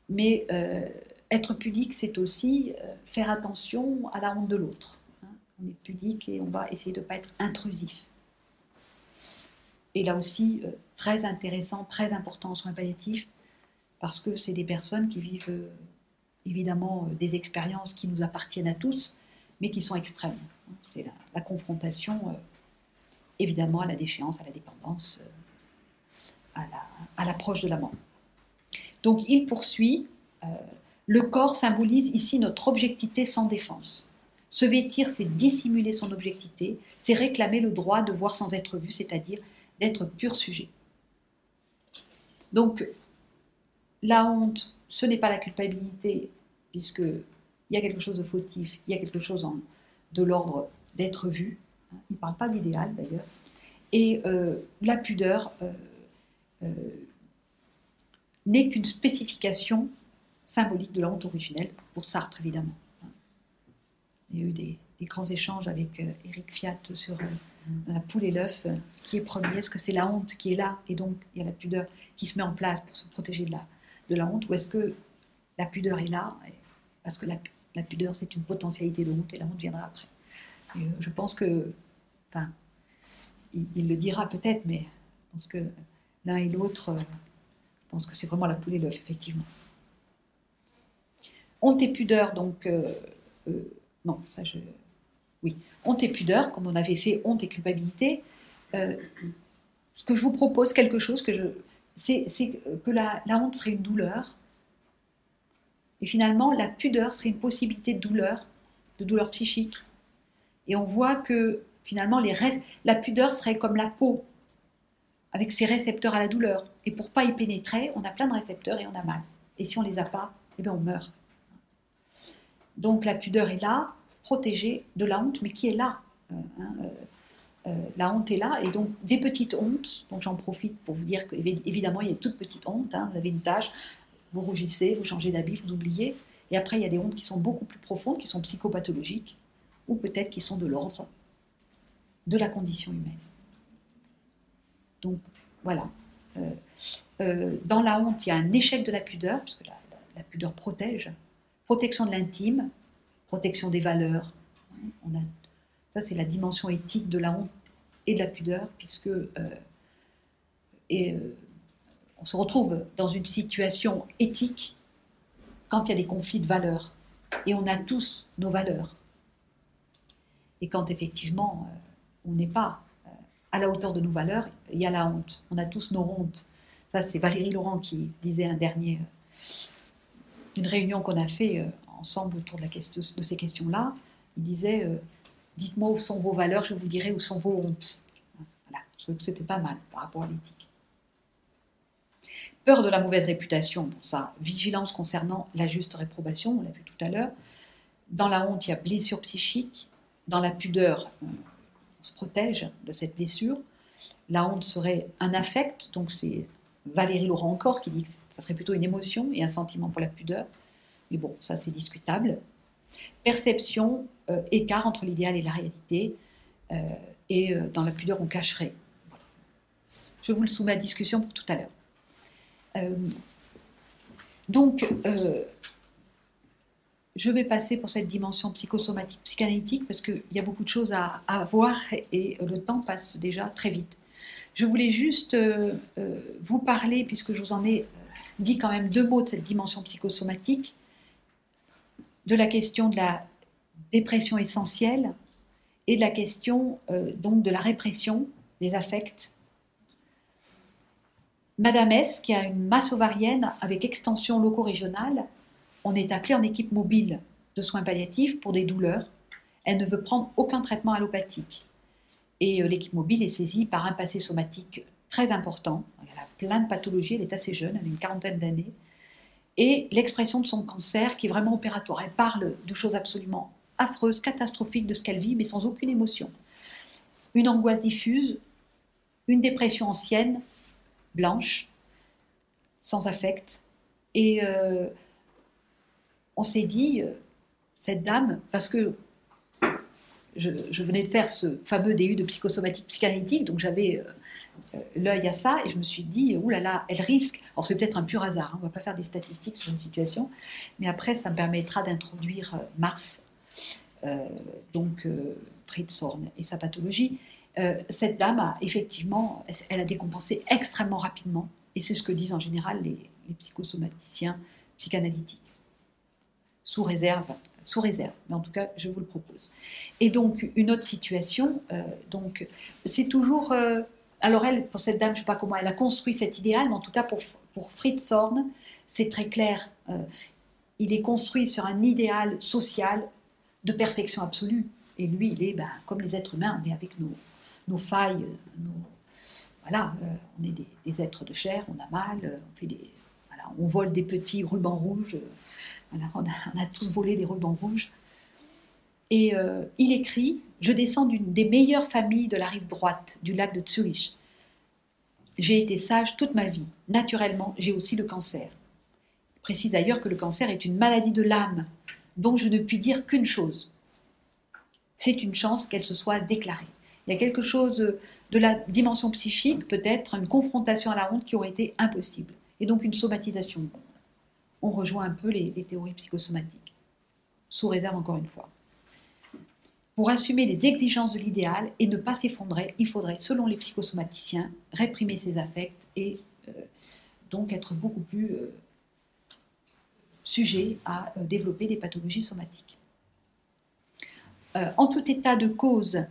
Mais être pudique, c'est aussi faire attention à la honte de l'autre. Hein. On est pudique et on va essayer de ne pas être intrusif. Et là aussi, très intéressant, très important en soins palliatifs, parce que c'est des personnes qui vivent évidemment euh, des expériences qui nous appartiennent à tous, mais qui sont extrêmes. C'est la, confrontation, euh, évidemment, à la déchéance, à la dépendance, euh, à l'approche de la mort. Donc il poursuit, le corps symbolise ici notre objectivité sans défense. Se vêtir, c'est dissimuler son objectivité, c'est réclamer le droit de voir sans être vu, c'est-à-dire d'être pur sujet. Donc, la honte, ce n'est pas la culpabilité, puisqu'il y a quelque chose de fautif, il y a quelque chose de l'ordre d'être vu. Hein, il ne parle pas d'idéal d'ailleurs. Et euh, la pudeur euh, euh, n'est qu'une spécification symbolique de la honte originelle, pour Sartre évidemment. Il y a eu des, grands échanges avec Eric Fiat sur dans la poule et l'œuf, qui est premier Est-ce que c'est la honte qui est là et donc il y a la pudeur qui se met en place pour se protéger de la, de la honte Ou est-ce que la pudeur est là parce que la, pudeur c'est une potentialité de honte et la honte viendra après euh, Je pense que, enfin, il, le dira peut-être, mais je pense que l'un et l'autre, euh, je pense que c'est vraiment la poule et l'œuf, effectivement. Honte et pudeur, donc, non, ça je oui, honte et pudeur, comme on avait fait honte et culpabilité. Euh, ce que je vous propose, quelque chose que je. C'est que la, honte serait une douleur. Et finalement, la pudeur serait une possibilité de douleur, de douleur psychique. Et on voit que finalement, la pudeur serait comme la peau, avec ses récepteurs à la douleur. Et pour pas y pénétrer, on a plein de récepteurs et on a mal. Et si on les a pas, eh bien on meurt. Donc la pudeur est là, protégée de la honte, mais qui est là. Euh, hein, euh, euh, la honte est là, et donc des petites hontes, donc j'en profite pour vous dire qu'évidemment il y a toutes petites hontes, hein. vous avez une tâche, vous rougissez, vous changez d'habit, vous oubliez, et après il y a des hontes qui sont beaucoup plus profondes, qui sont psychopathologiques, ou peut-être qui sont de l'ordre de la condition humaine. Donc voilà. dans la honte, il y a un échec de la pudeur, parce que la pudeur protège, protection de l'intime, protection des valeurs. Ça, c'est la dimension éthique de la honte et de la pudeur, puisque euh, et, euh, on se retrouve dans une situation éthique quand il y a des conflits de valeurs. Et on a tous nos valeurs. Et quand effectivement euh, on n'est pas à la hauteur de nos valeurs, il y a la honte. On a tous nos hontes. Ça, c'est Valérie Laurent qui disait un dernier, une réunion qu'on a fait ensemble autour de, ces questions-là, il disait euh, Dites-moi où sont vos valeurs, je vous dirai où sont vos hontes. Voilà, je trouvais que c'était pas mal par rapport à l'éthique. Peur de la mauvaise réputation, bon, ça, vigilance concernant la juste réprobation, on l'a vu tout à l'heure. Dans la honte, il y a blessure psychique. Dans la pudeur, on, se protège de cette blessure. La honte serait un affect, donc c'est Valérie Laurent encore qui dit que ça serait plutôt une émotion et un sentiment pour la pudeur. Mais bon, ça c'est discutable. Perception, euh, écart entre l'idéal et la réalité. Euh, et euh, dans la pudeur, on cacherait. Je vous le soumets à discussion pour tout à l'heure. Donc, je vais passer pour cette dimension psychosomatique, psychanalytique, parce qu'il y a beaucoup de choses à, voir et le temps passe déjà très vite. Je voulais juste vous parler, puisque je vous en ai dit quand même deux mots de cette dimension psychosomatique, de la question de la dépression essentielle et de la question euh, donc de la répression des affects. Madame S, qui a une masse ovarienne avec extension loco-régionale, on est appelé en équipe mobile de soins palliatifs pour des douleurs. Elle ne veut prendre aucun traitement allopathique. Et euh, l'équipe mobile est saisie par un passé somatique très important. Elle a plein de pathologies, elle est assez jeune, elle a une quarantaine d'années et l'expression de son cancer qui est vraiment opératoire. Elle parle de choses absolument affreuses, catastrophiques de ce qu'elle vit, mais sans aucune émotion. Une angoisse diffuse, une dépression ancienne, blanche, sans affect. Et euh, on s'est dit, euh, cette dame, parce que je, venais de faire ce fameux DU de psychosomatique psychanalytique, donc j'avais euh, l'œil à ça et je me suis dit, oulala, là là, elle risque, alors c'est peut-être un pur hasard, hein, on ne va pas faire des statistiques sur une situation, mais après ça me permettra d'introduire euh, Mars, euh, donc Horn et sa pathologie. Cette dame a effectivement, elle a décompensé extrêmement rapidement, et c'est ce que disent en général les, psychosomaticiens psychanalytiques, sous réserve sous réserve, mais en tout cas, je vous le propose. Et donc, une autre situation, euh, donc, c'est toujours. Euh, alors, elle, pour cette dame, je ne sais pas comment elle a construit cet idéal, mais en tout cas, pour, Fritz Horn, c'est très clair. Euh, il est construit sur un idéal social de perfection absolue. Et lui, il est ben, comme les êtres humains, mais avec nos, nos failles, nos, voilà, on est des, êtres de chair, on a mal, on, fait des, voilà, on vole des petits rubans rouges, on a, tous volé des rubans rouges. Et euh, il écrit Je descends d'une des meilleures familles de la rive droite du lac de Zurich. J'ai été sage toute ma vie. Naturellement, j'ai aussi le cancer. Il précise d'ailleurs que le cancer est une maladie de l'âme, dont je ne puis dire qu'une chose. C'est une chance qu'elle se soit déclarée. Il y a quelque chose de la dimension psychique, peut-être une confrontation à la honte qui aurait été impossible. Et donc une somatisation. On rejoint un peu les, théories psychosomatiques, sous réserve encore une fois. Pour assumer les exigences de l'idéal et ne pas s'effondrer, il faudrait, selon les psychosomaticiens, réprimer ses affects et euh, donc être beaucoup plus euh, sujet à euh, développer des pathologies somatiques. en tout état de cause,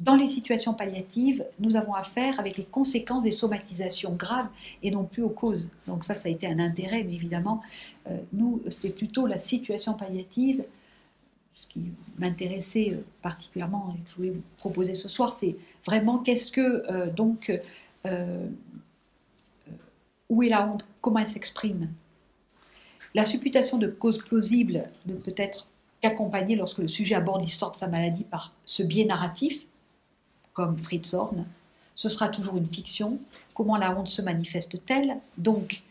dans les situations palliatives, nous avons affaire avec les conséquences des somatisations graves et non plus aux causes. Donc ça, ça a été un intérêt, mais évidemment, nous, c'est plutôt la situation palliative. Ce qui m'intéressait particulièrement et que je voulais vous proposer ce soir, c'est vraiment qu'est-ce que donc où est la honte? Comment elle s'exprime? La supputation de cause plausible ne peut être qu'accompagnée lorsque le sujet aborde l'histoire de sa maladie par ce biais narratif, comme Fritz Horn. Ce sera toujours une fiction. Comment la honte se manifeste-t-elle Donc,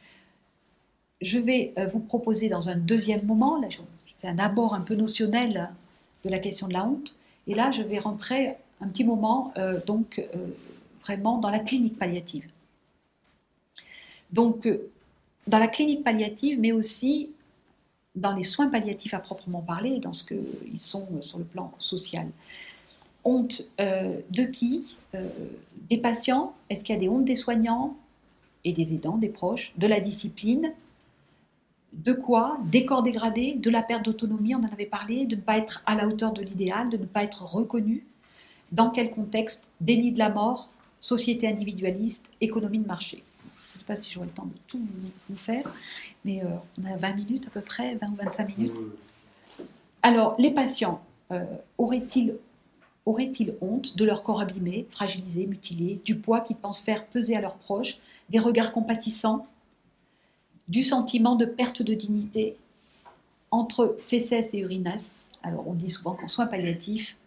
je vais euh, vous proposer dans un deuxième moment, là je fais un abord un peu notionnel de la question de la honte, et là je vais rentrer un petit moment euh, donc euh, vraiment dans la clinique palliative. Donc, dans la clinique palliative, mais aussi dans les soins palliatifs à proprement parler, dans ce qu'ils sont sur le plan social. Honte euh, de qui Des patients? Est-ce qu'il y a des hontes des soignants et des aidants, des proches De la discipline? De quoi? Des corps dégradés De la perte d'autonomie, on en avait parlé, de ne pas être à la hauteur de l'idéal, de ne pas être reconnu? Dans quel contexte? Déni de la mort Société individualiste Économie de marché. Pas si j'aurai le temps de tout vous, faire, mais euh, on a 20 minutes à peu près, 20 ou 25 minutes. Alors, les patients, euh, auraient-ils auraient-ils honte de leur corps abîmé, fragilisé, mutilé, du poids qu'ils pensent faire peser à leurs proches, des regards compatissants, du sentiment de perte de dignité entre fesses et urinas? Alors, on dit souvent qu'en soins palliatifs,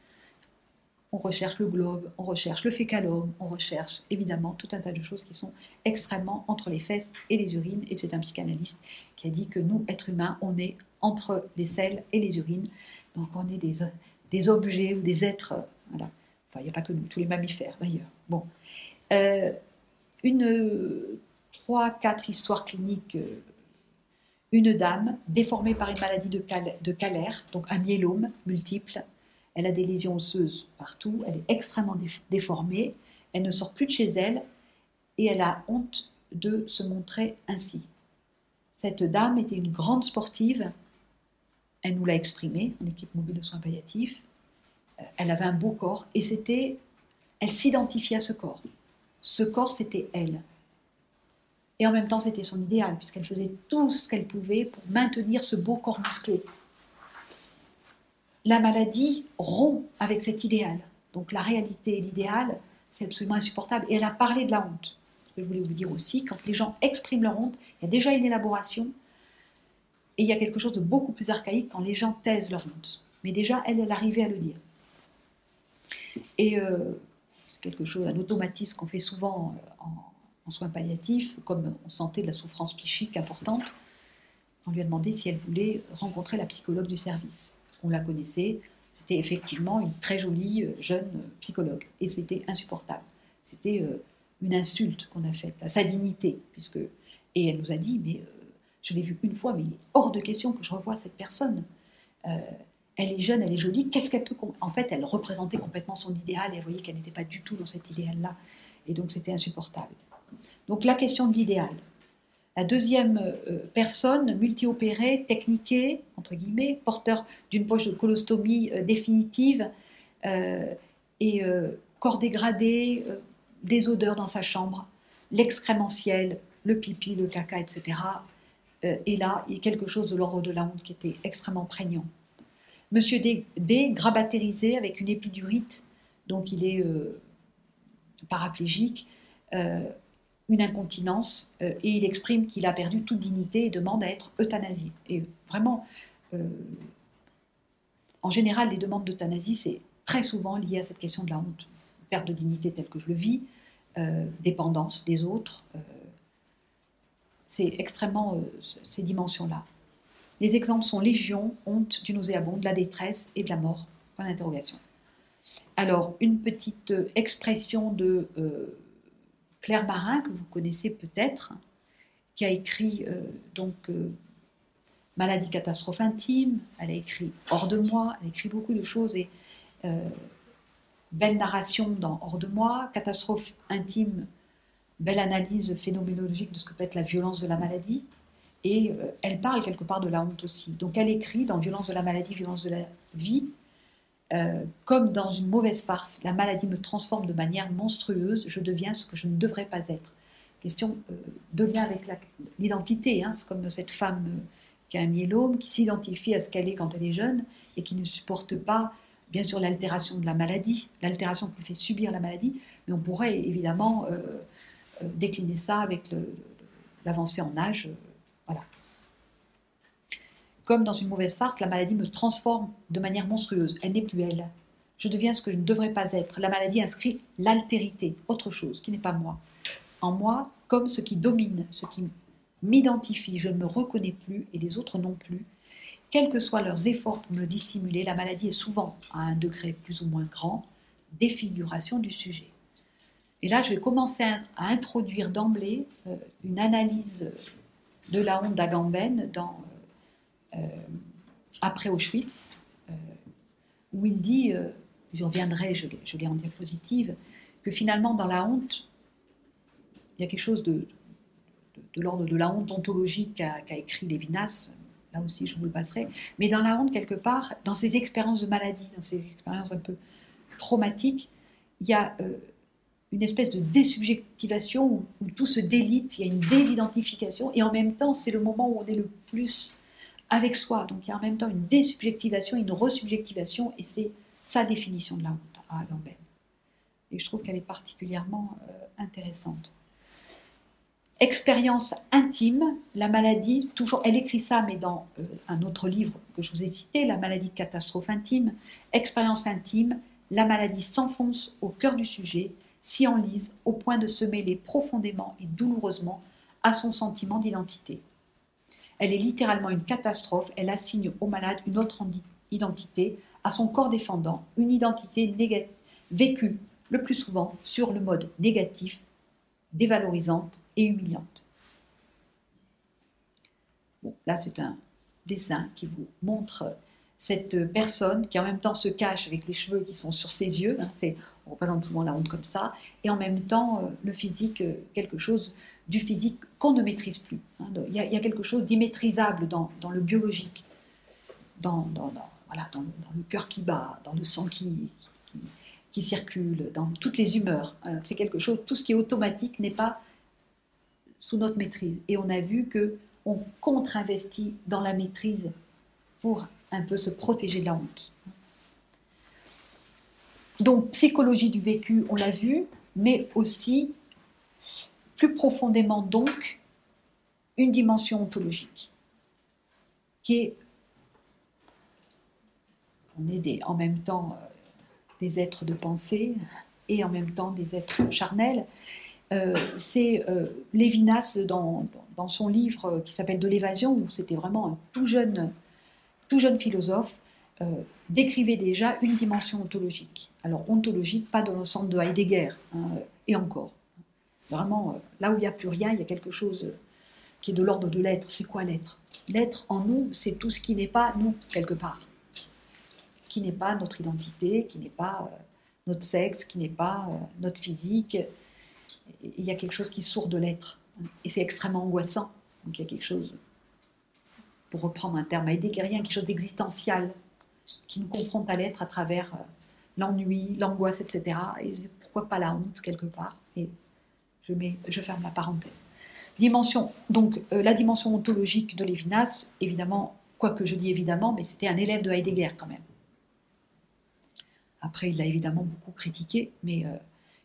on recherche le globe, on recherche le fécalome, on recherche évidemment tout un tas de choses qui sont extrêmement entre les fesses et les urines. Et c'est un psychanalyste qui a dit que nous, êtres humains, on est entre les selles et les urines. Donc on est des, des objets ou des êtres. Enfin, il n'y a pas que nous, tous les mammifères d'ailleurs. Bon. Euh, une, trois, quatre histoires cliniques. Euh, une dame déformée par une maladie de, cal de Calaire, donc un myélome multiple, elle a des lésions osseuses partout, elle est extrêmement déformée, elle ne sort plus de chez elle et elle a honte de se montrer ainsi. Cette dame était une grande sportive, elle nous l'a exprimé en équipe mobile de soins palliatifs, euh, elle avait un beau corps et c'était, elle s'identifiait à ce corps. Ce corps, c'était elle. Et en même temps, c'était son idéal, puisqu'elle faisait tout ce qu'elle pouvait pour maintenir ce beau corps musclé la maladie rompt avec cet idéal. Donc la réalité et l'idéal, c'est absolument insupportable. Et elle a parlé de la honte. Je voulais vous dire aussi, quand les gens expriment leur honte, il y a déjà une élaboration. Et il y a quelque chose de beaucoup plus archaïque quand les gens taisent leur honte. Mais déjà, elle, elle arrivait à le dire. Et euh, c'est quelque chose, un automatisme qu'on fait souvent euh, en, en, soins palliatifs, comme on sentait de la souffrance psychique importante. On lui a demandé si elle voulait rencontrer la psychologue du service on la connaissait. C'était effectivement une très jolie euh, jeune psychologue. Et c'était insupportable. C'était une insulte qu'on a faite à sa dignité. Puisque... Et elle nous a dit, mais je l'ai vue une fois, mais il est hors de question que je revoie cette personne. elle est jeune, elle est jolie, qu'est-ce qu'elle peut... En fait, elle représentait complètement son idéal et elle voyait qu'elle n'était pas du tout dans cet idéal-là. Et donc c'était insupportable. Donc la question de l'idéal. La deuxième euh, personne, multi-opérée, techniquée, entre guillemets, porteur d'une poche de colostomie euh, définitive euh, et corps dégradé, des odeurs dans sa chambre, l'excrémentiel, le pipi, le caca, etc. et là, il y a quelque chose de l'ordre de la honte qui était extrêmement prégnant. Monsieur D, grabatérisé avec une épidurite, donc il est paraplégique, une incontinence euh, et il exprime qu'il a perdu toute dignité et demande à être euthanasié. Et vraiment, euh, en général, les demandes d'euthanasie, c'est très souvent lié à cette question de la honte, perte de dignité telle que je le vis, euh, dépendance des autres. C'est extrêmement ces dimensions-là. Les exemples sont légion, honte, du nauséabond, de la détresse et de la mort. Alors, une petite expression de Claire Marin, que vous connaissez peut-être, qui a écrit donc Maladie, catastrophe intime, elle a écrit Hors de moi, elle a écrit beaucoup de choses et belle narration dans Hors de moi, catastrophe intime, belle analyse phénoménologique de ce que peut être la violence de la maladie. Et euh, elle parle quelque part de la honte aussi. Donc elle écrit dans Violence de la maladie, violence de la vie, euh, comme dans une mauvaise farce, la maladie me transforme de manière monstrueuse, je deviens ce que je ne devrais pas être. Question euh, de lien avec l'identité, hein. c'est comme cette femme qui a un myélome, qui s'identifie à ce qu'elle est quand elle est jeune et qui ne supporte pas bien sûr l'altération de la maladie, l'altération qui lui fait subir la maladie, mais on pourrait évidemment décliner ça avec l'avancée en âge. Euh, voilà. Comme dans une mauvaise farce, la maladie me transforme de manière monstrueuse. Elle n'est plus elle. Je deviens ce que je ne devrais pas être. La maladie inscrit l'altérité, autre chose qui n'est pas moi. En moi, comme ce qui domine, ce qui m'identifie. Je ne me reconnais plus et les autres non plus quels que soient leurs efforts pour me dissimuler, la maladie est souvent, à un degré plus ou moins grand, défiguration du sujet. Et là, je vais commencer à, introduire d'emblée euh, une analyse de la honte d'Agamben dans euh, Après Auschwitz, euh, où il dit, je reviendrai, je, l'ai en diapositive, que finalement, dans la honte, il y a quelque chose de, l'ordre de la honte ontologique qu'a écrit Lévinas, là aussi je vous le passerai, mais dans la honte quelque part, dans ces expériences de maladie, dans ces expériences un peu traumatiques, il y a euh, une espèce de désubjectivation où, tout se délite, il y a une désidentification, et en même temps c'est le moment où on est le plus avec soi, donc il y a en même temps une désubjectivation, une resubjectivation, et c'est sa définition de la honte à Agamben. Et je trouve qu'elle est particulièrement euh, intéressante. Expérience intime, la maladie, toujours, elle écrit ça, mais dans euh, un autre livre que je vous ai cité, La maladie catastrophe intime, expérience intime, la maladie s'enfonce au cœur du sujet, s'y enlise au point de se mêler profondément et douloureusement à son sentiment d'identité. Elle est littéralement une catastrophe, elle assigne au malade une autre identité, à son corps défendant, une identité vécue le plus souvent sur le mode négatif dévalorisante et humiliante. Là, c'est un dessin qui vous montre cette personne qui en même temps se cache avec les cheveux qui sont sur ses yeux, hein, on représente souvent la honte comme ça, et en même temps euh, le physique, euh, quelque chose du physique qu'on ne maîtrise plus. Hein. Il, y a, quelque chose d'immaîtrisable dans, le biologique, dans, le cœur qui bat, dans le sang qui, qui circule dans toutes les humeurs. Euh, c'est quelque chose, tout ce qui est automatique n'est pas sous notre maîtrise. Et on a vu que on contre-investit dans la maîtrise pour un peu se protéger de la honte. Donc, psychologie du vécu, on l'a vu, mais aussi, plus profondément donc, une dimension ontologique, qui est, on est en même temps euh, des êtres de pensée et en même temps des êtres charnels. Euh, c'est euh, Lévinas dans, son livre qui s'appelle De l'évasion, où c'était vraiment un tout jeune philosophe, euh, décrivait déjà une dimension ontologique. Alors ontologique, pas dans le sens de Heidegger, hein, et encore. Vraiment, là où il n'y a plus rien, il y a quelque chose qui est de l'ordre de l'être. C'est quoi l'être? L'être en nous, c'est tout ce qui n'est pas nous, quelque part qui n'est pas notre identité, qui n'est pas euh, notre sexe, qui n'est pas euh, notre physique. Il y a quelque chose qui sourd de l'être. Et c'est extrêmement angoissant. Donc il y a quelque chose, pour reprendre un terme heideggerien, quelque chose d'existentiel qui nous confronte à l'être à travers euh, l'ennui, l'angoisse, etc. Et pourquoi pas la honte quelque part Et je, mets, je ferme la parenthèse. Dimension, donc la dimension ontologique de Lévinas, évidemment, quoique je dis évidemment, mais c'était un élève de Heidegger quand même. Après, il l'a évidemment beaucoup critiqué, mais euh,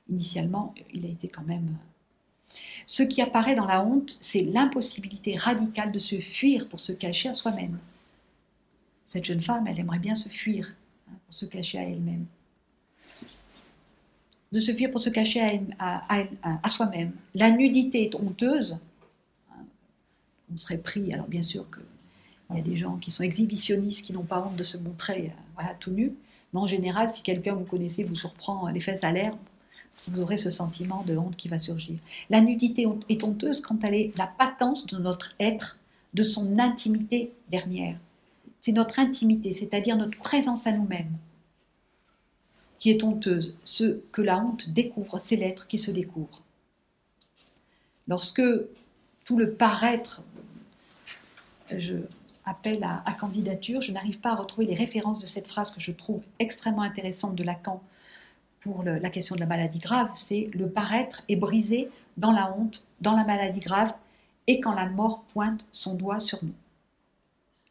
initialement, il a été quand même... Euh, ce qui apparaît dans la honte, c'est l'impossibilité radicale de se fuir pour se cacher à soi-même. Cette jeune femme, elle aimerait bien se fuir hein, pour se cacher à elle-même. De se fuir pour se cacher à, soi-même. La nudité est honteuse. Hein. On serait pris, alors bien sûr qu'il y a des gens qui sont exhibitionnistes, qui n'ont pas honte de se montrer euh, voilà, tout nu Mais en général, si quelqu'un vous connaissez vous surprend les fesses à l'air, vous aurez ce sentiment de honte qui va surgir. La nudité est honteuse quand elle est la patence de notre être, de son intimité dernière. C'est notre intimité, c'est-à-dire notre présence à nous-mêmes, qui est honteuse. Ce que la honte découvre, c'est l'être qui se découvre. Lorsque tout le paraître, je appelle à, à candidature, je n'arrive pas à retrouver les références de cette phrase que je trouve extrêmement intéressante de Lacan pour la question de la maladie grave, c'est le paraître est brisé dans la honte, dans la maladie grave, et quand la mort pointe son doigt sur nous.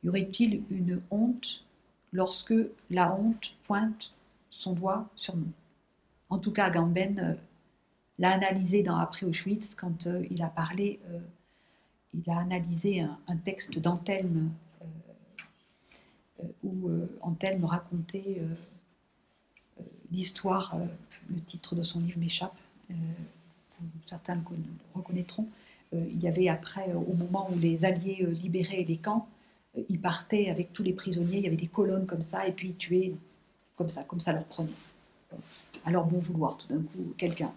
Y aurait-il une honte lorsque la honte pointe son doigt sur nous? En tout cas, Gamben euh, l'a analysé dans Après Auschwitz quand euh, il a parlé, euh, il a analysé un, texte d'Antelme où Antelme racontait l'histoire, le titre de son livre m'échappe, certains le reconnaîtront. Il y avait après, au moment où les Alliés libéraient les camps, ils partaient avec tous les prisonniers, il y avait des colonnes comme ça, et puis ils tuaient comme ça, comme ça leur prenait. Alors bon vouloir, tout d'un coup, quelqu'un.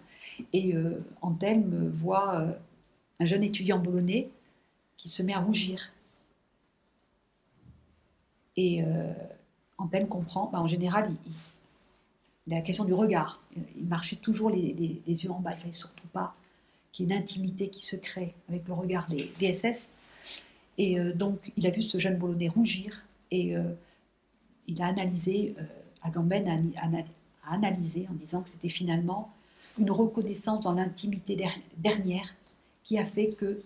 Et euh, Antelme voit un jeune étudiant bolonais qui se met à rougir. Et euh, Antelme comprend, bah, en général, la question du regard. Il marchait toujours les, yeux en bas. Il ne fallait surtout pas qu'il y ait une intimité qui se crée avec le regard des, SS. Et euh, donc, il a vu ce jeune Bologais rougir et euh, il a analysé, euh, Agamben a, analysé en disant que c'était finalement une reconnaissance dans l'intimité dernière qui a fait que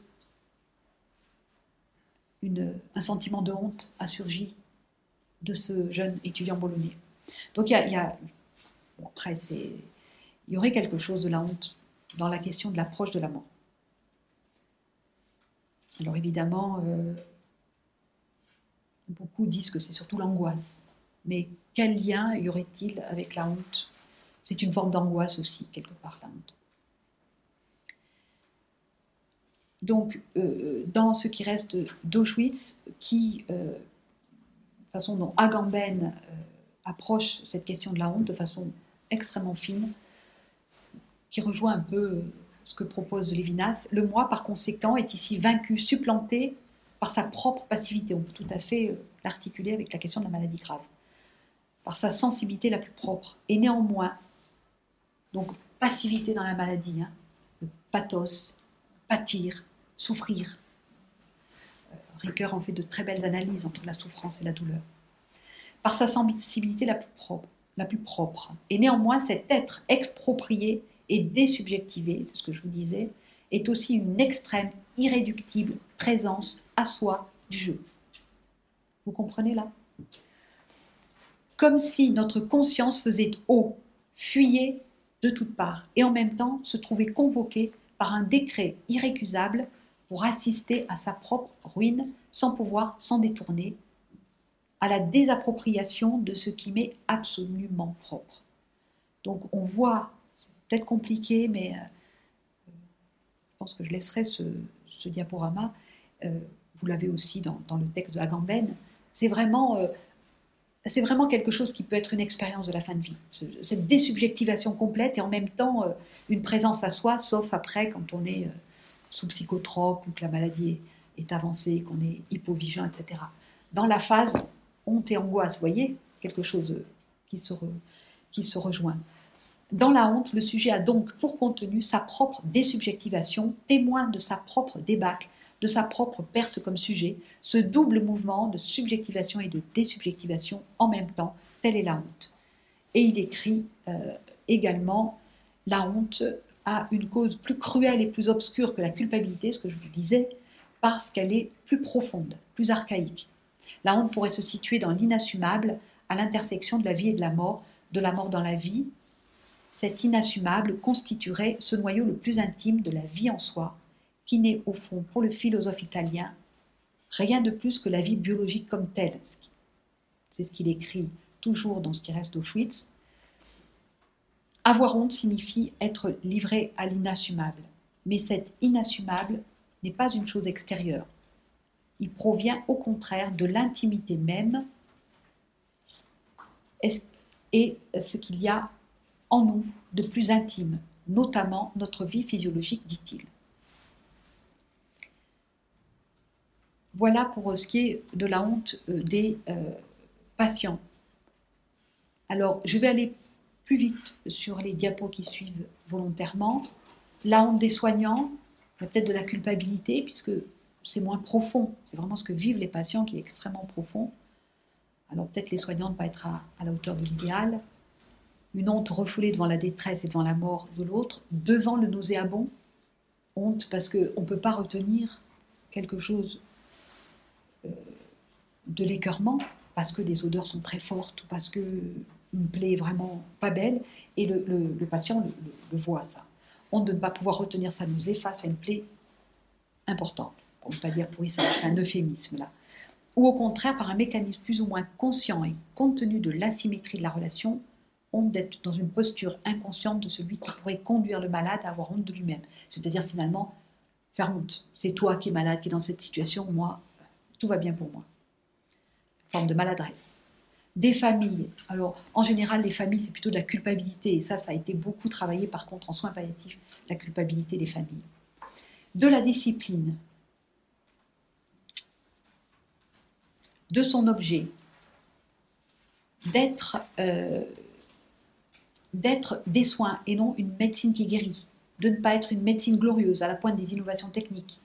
un sentiment de honte a surgi de ce jeune étudiant bolonais. Donc il y a après, il y aurait quelque chose de la honte dans la question de l'approche de la mort. Alors évidemment, euh, beaucoup disent que c'est surtout l'angoisse. Mais quel lien y aurait-il avec la honte? C'est une forme d'angoisse aussi, quelque part, la honte. Donc, euh, dans ce qui reste d'Auschwitz, qui, euh, de façon dont Agamben approche cette question de la honte de façon extrêmement fine, qui rejoint un peu ce que propose Lévinas. Le moi, par conséquent, est ici vaincu, supplanté par sa propre passivité. On peut tout à fait euh, l'articuler avec la question de la maladie grave. Par sa sensibilité la plus propre. Et néanmoins, donc passivité dans la maladie, hein, le pathos, pâtir, souffrir. Euh, Ricoeur en fait de très belles analyses entre la souffrance et la douleur. Par sa sensibilité la plus propre, la plus propre. Et néanmoins, cet être exproprié et désubjectivé, c'est ce que je vous disais, est aussi une extrême, irréductible présence à soi du jeu. Vous comprenez là? Comme si notre conscience faisait haut, fuyait de toutes parts, et en même temps se trouvait convoquée par un décret irrécusable pour assister à sa propre ruine sans pouvoir s'en détourner à la désappropriation de ce qui m'est absolument propre. Donc on voit, peut-être compliqué, mais euh, je pense que je laisserai ce, diaporama. Euh, vous l'avez aussi dans, le texte de Agamben. C'est vraiment, euh, c'est vraiment quelque chose qui peut être une expérience de la fin de vie. Cette désubjectivation complète et en même temps une présence à soi, sauf après quand on est sous psychotrope ou que la maladie est, avancée, qu'on est hypovigilant, etc. Dans la phase honte et angoisse, vous voyez, quelque chose qui se, qui se rejoint. Dans la honte, le sujet a donc pour contenu sa propre désubjectivation, témoin de sa propre débâcle, de sa propre perte comme sujet, ce double mouvement de subjectivation et de désubjectivation en même temps, telle est la honte. Et il écrit euh, également, la honte a une cause plus cruelle et plus obscure que la culpabilité, ce que je vous disais, parce qu'elle est plus profonde, plus archaïque. La honte pourrait se situer dans l'inassumable, à l'intersection de la vie et de la mort, de la mort dans la vie. Cet inassumable constituerait ce noyau le plus intime de la vie en soi, qui n'est au fond, pour le philosophe italien, rien de plus que la vie biologique comme telle. C'est ce qu'il écrit toujours dans ce qui reste d'Auschwitz. Avoir honte signifie être livré à l'inassumable, mais cet inassumable n'est pas une chose extérieure il provient au contraire de l'intimité même. et ce qu'il y a en nous de plus intime, notamment notre vie physiologique, dit-il. Voilà pour ce qui est de la honte euh, des euh, patients. Alors, je vais aller plus vite sur les diapos qui suivent volontairement. La honte des soignants, peut-être de la culpabilité, puisque c'est moins profond. C'est vraiment ce que vivent les patients qui est extrêmement profond. Alors peut-être les soignants ne pas être à, la hauteur de l'idéal. Une honte refoulée devant la détresse et devant la mort de l'autre, devant le nauséabond. Honte parce qu'on ne peut pas retenir quelque chose euh, de l'écœurement, parce que les odeurs sont très fortes, ou parce qu'une plaie est vraiment pas belle, et le, patient le, voit ça. Honte de ne pas pouvoir retenir sa nausée face à une plaie importante. On ne pas dire pourrissage, c'est un euphémisme là. Ou au contraire, par un mécanisme plus ou moins conscient et compte tenu de l'asymétrie de la relation, honte d'être dans une posture inconsciente de celui qui pourrait conduire le malade à avoir honte de lui-même. C'est-à-dire finalement, faire honte. C'est toi qui es malade, qui est dans cette situation, moi, tout va bien pour moi. Forme de maladresse. Des familles. Alors, en général, les familles, c'est plutôt de la culpabilité. Et ça, ça a été beaucoup travaillé, par contre, en soins palliatifs, la culpabilité des familles. De la discipline. de son objet, d'être euh, d'être des soins et non une médecine qui guérit, de ne pas être une médecine glorieuse à la pointe des innovations techniques,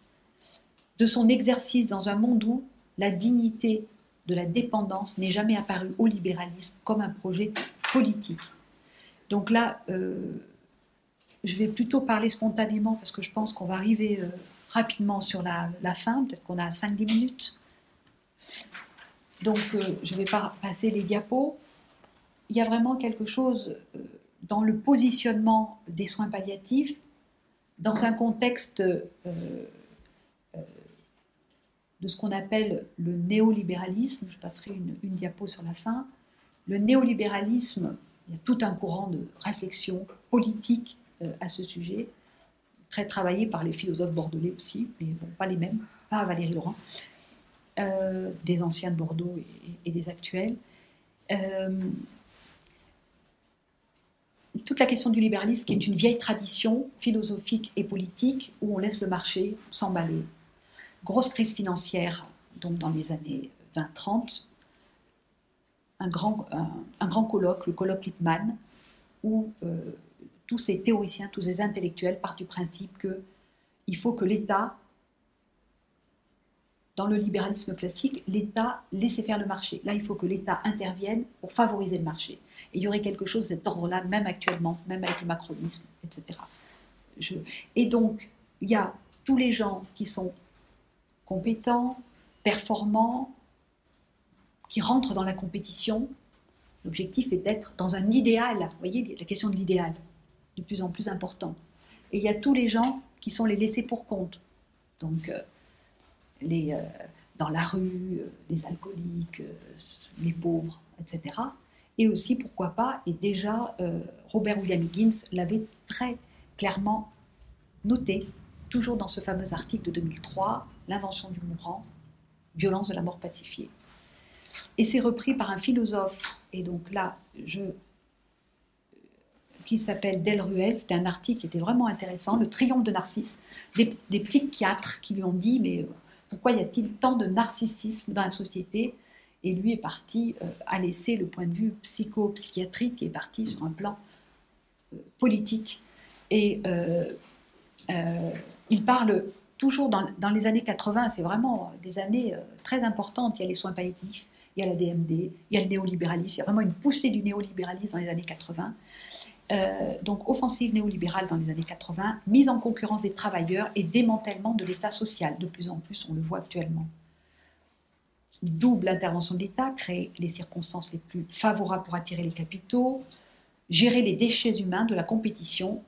de son exercice dans un monde où la dignité de la dépendance n'est jamais apparue au libéralisme comme un projet politique. Donc là, euh, je vais plutôt parler spontanément parce que je pense qu'on va arriver euh, rapidement sur la, fin, peut-être qu'on a 5-10 minutes. Donc, euh, je ne vais pas passer les diapos. Il y a vraiment quelque chose dans le positionnement des soins palliatifs, dans un contexte euh, de ce qu'on appelle le néolibéralisme. Je passerai une, diapo sur la fin. Le néolibéralisme, il y a tout un courant de réflexion politique à ce sujet, très travaillé par les philosophes bordelais aussi, mais pas les mêmes, pas Valérie Laurent. Euh, des anciens de Bordeaux et, des actuels. Euh, toute la question du libéralisme, qui est une vieille tradition philosophique et politique, où on laisse le marché s'emballer. Grosse crise financière, donc dans les années 20-30, un grand, colloque, le colloque Lippmann, où euh, tous ces théoriciens, tous ces intellectuels partent du principe qu'il faut que l'État dans le libéralisme classique, l'État laissait faire le marché. Là, il faut que l'État intervienne pour favoriser le marché. Il y aurait quelque chose de cet ordre-là, même actuellement, même avec le macronisme, etc. Et donc, il y a tous les gens qui sont compétents, performants, qui rentrent dans la compétition. L'objectif est d'être dans un idéal. Vous voyez, la question de l'idéal, de plus en plus important. Et il y a tous les gens qui sont les laissés pour compte. Donc, euh, les, euh, dans la rue, euh, les alcooliques, les pauvres, etc. Et aussi, pourquoi pas, et déjà Robert William Higgins l'avait très clairement noté, toujours dans ce fameux article de 2003, L'invention du mourant, violence de la mort pacifiée. Et c'est repris par un philosophe, et donc là, je qui s'appelle Del Ruel. C'était un article qui était vraiment intéressant, Le triomphe de Narcisse. Des, des psychiatres qui lui ont dit, mais pourquoi y a-t-il tant de narcissisme dans la société? Et lui est parti euh, à laisser le point de vue psycho-psychiatrique et parti sur un plan euh, politique. Et euh, il parle toujours dans, dans, les années 80, c'est vraiment des années très importantes. Il y a les soins palliatifs, il y a la DMD, il y a le néolibéralisme, il y a vraiment une poussée du néolibéralisme dans les années 80. Euh, donc offensive néolibérale dans les années 80, mise en concurrence des travailleurs et démantèlement de l'État social. De plus en plus, on le voit actuellement. Double intervention de l'État, créer les circonstances les plus favorables pour attirer les capitaux, gérer les déchets humains de la compétition,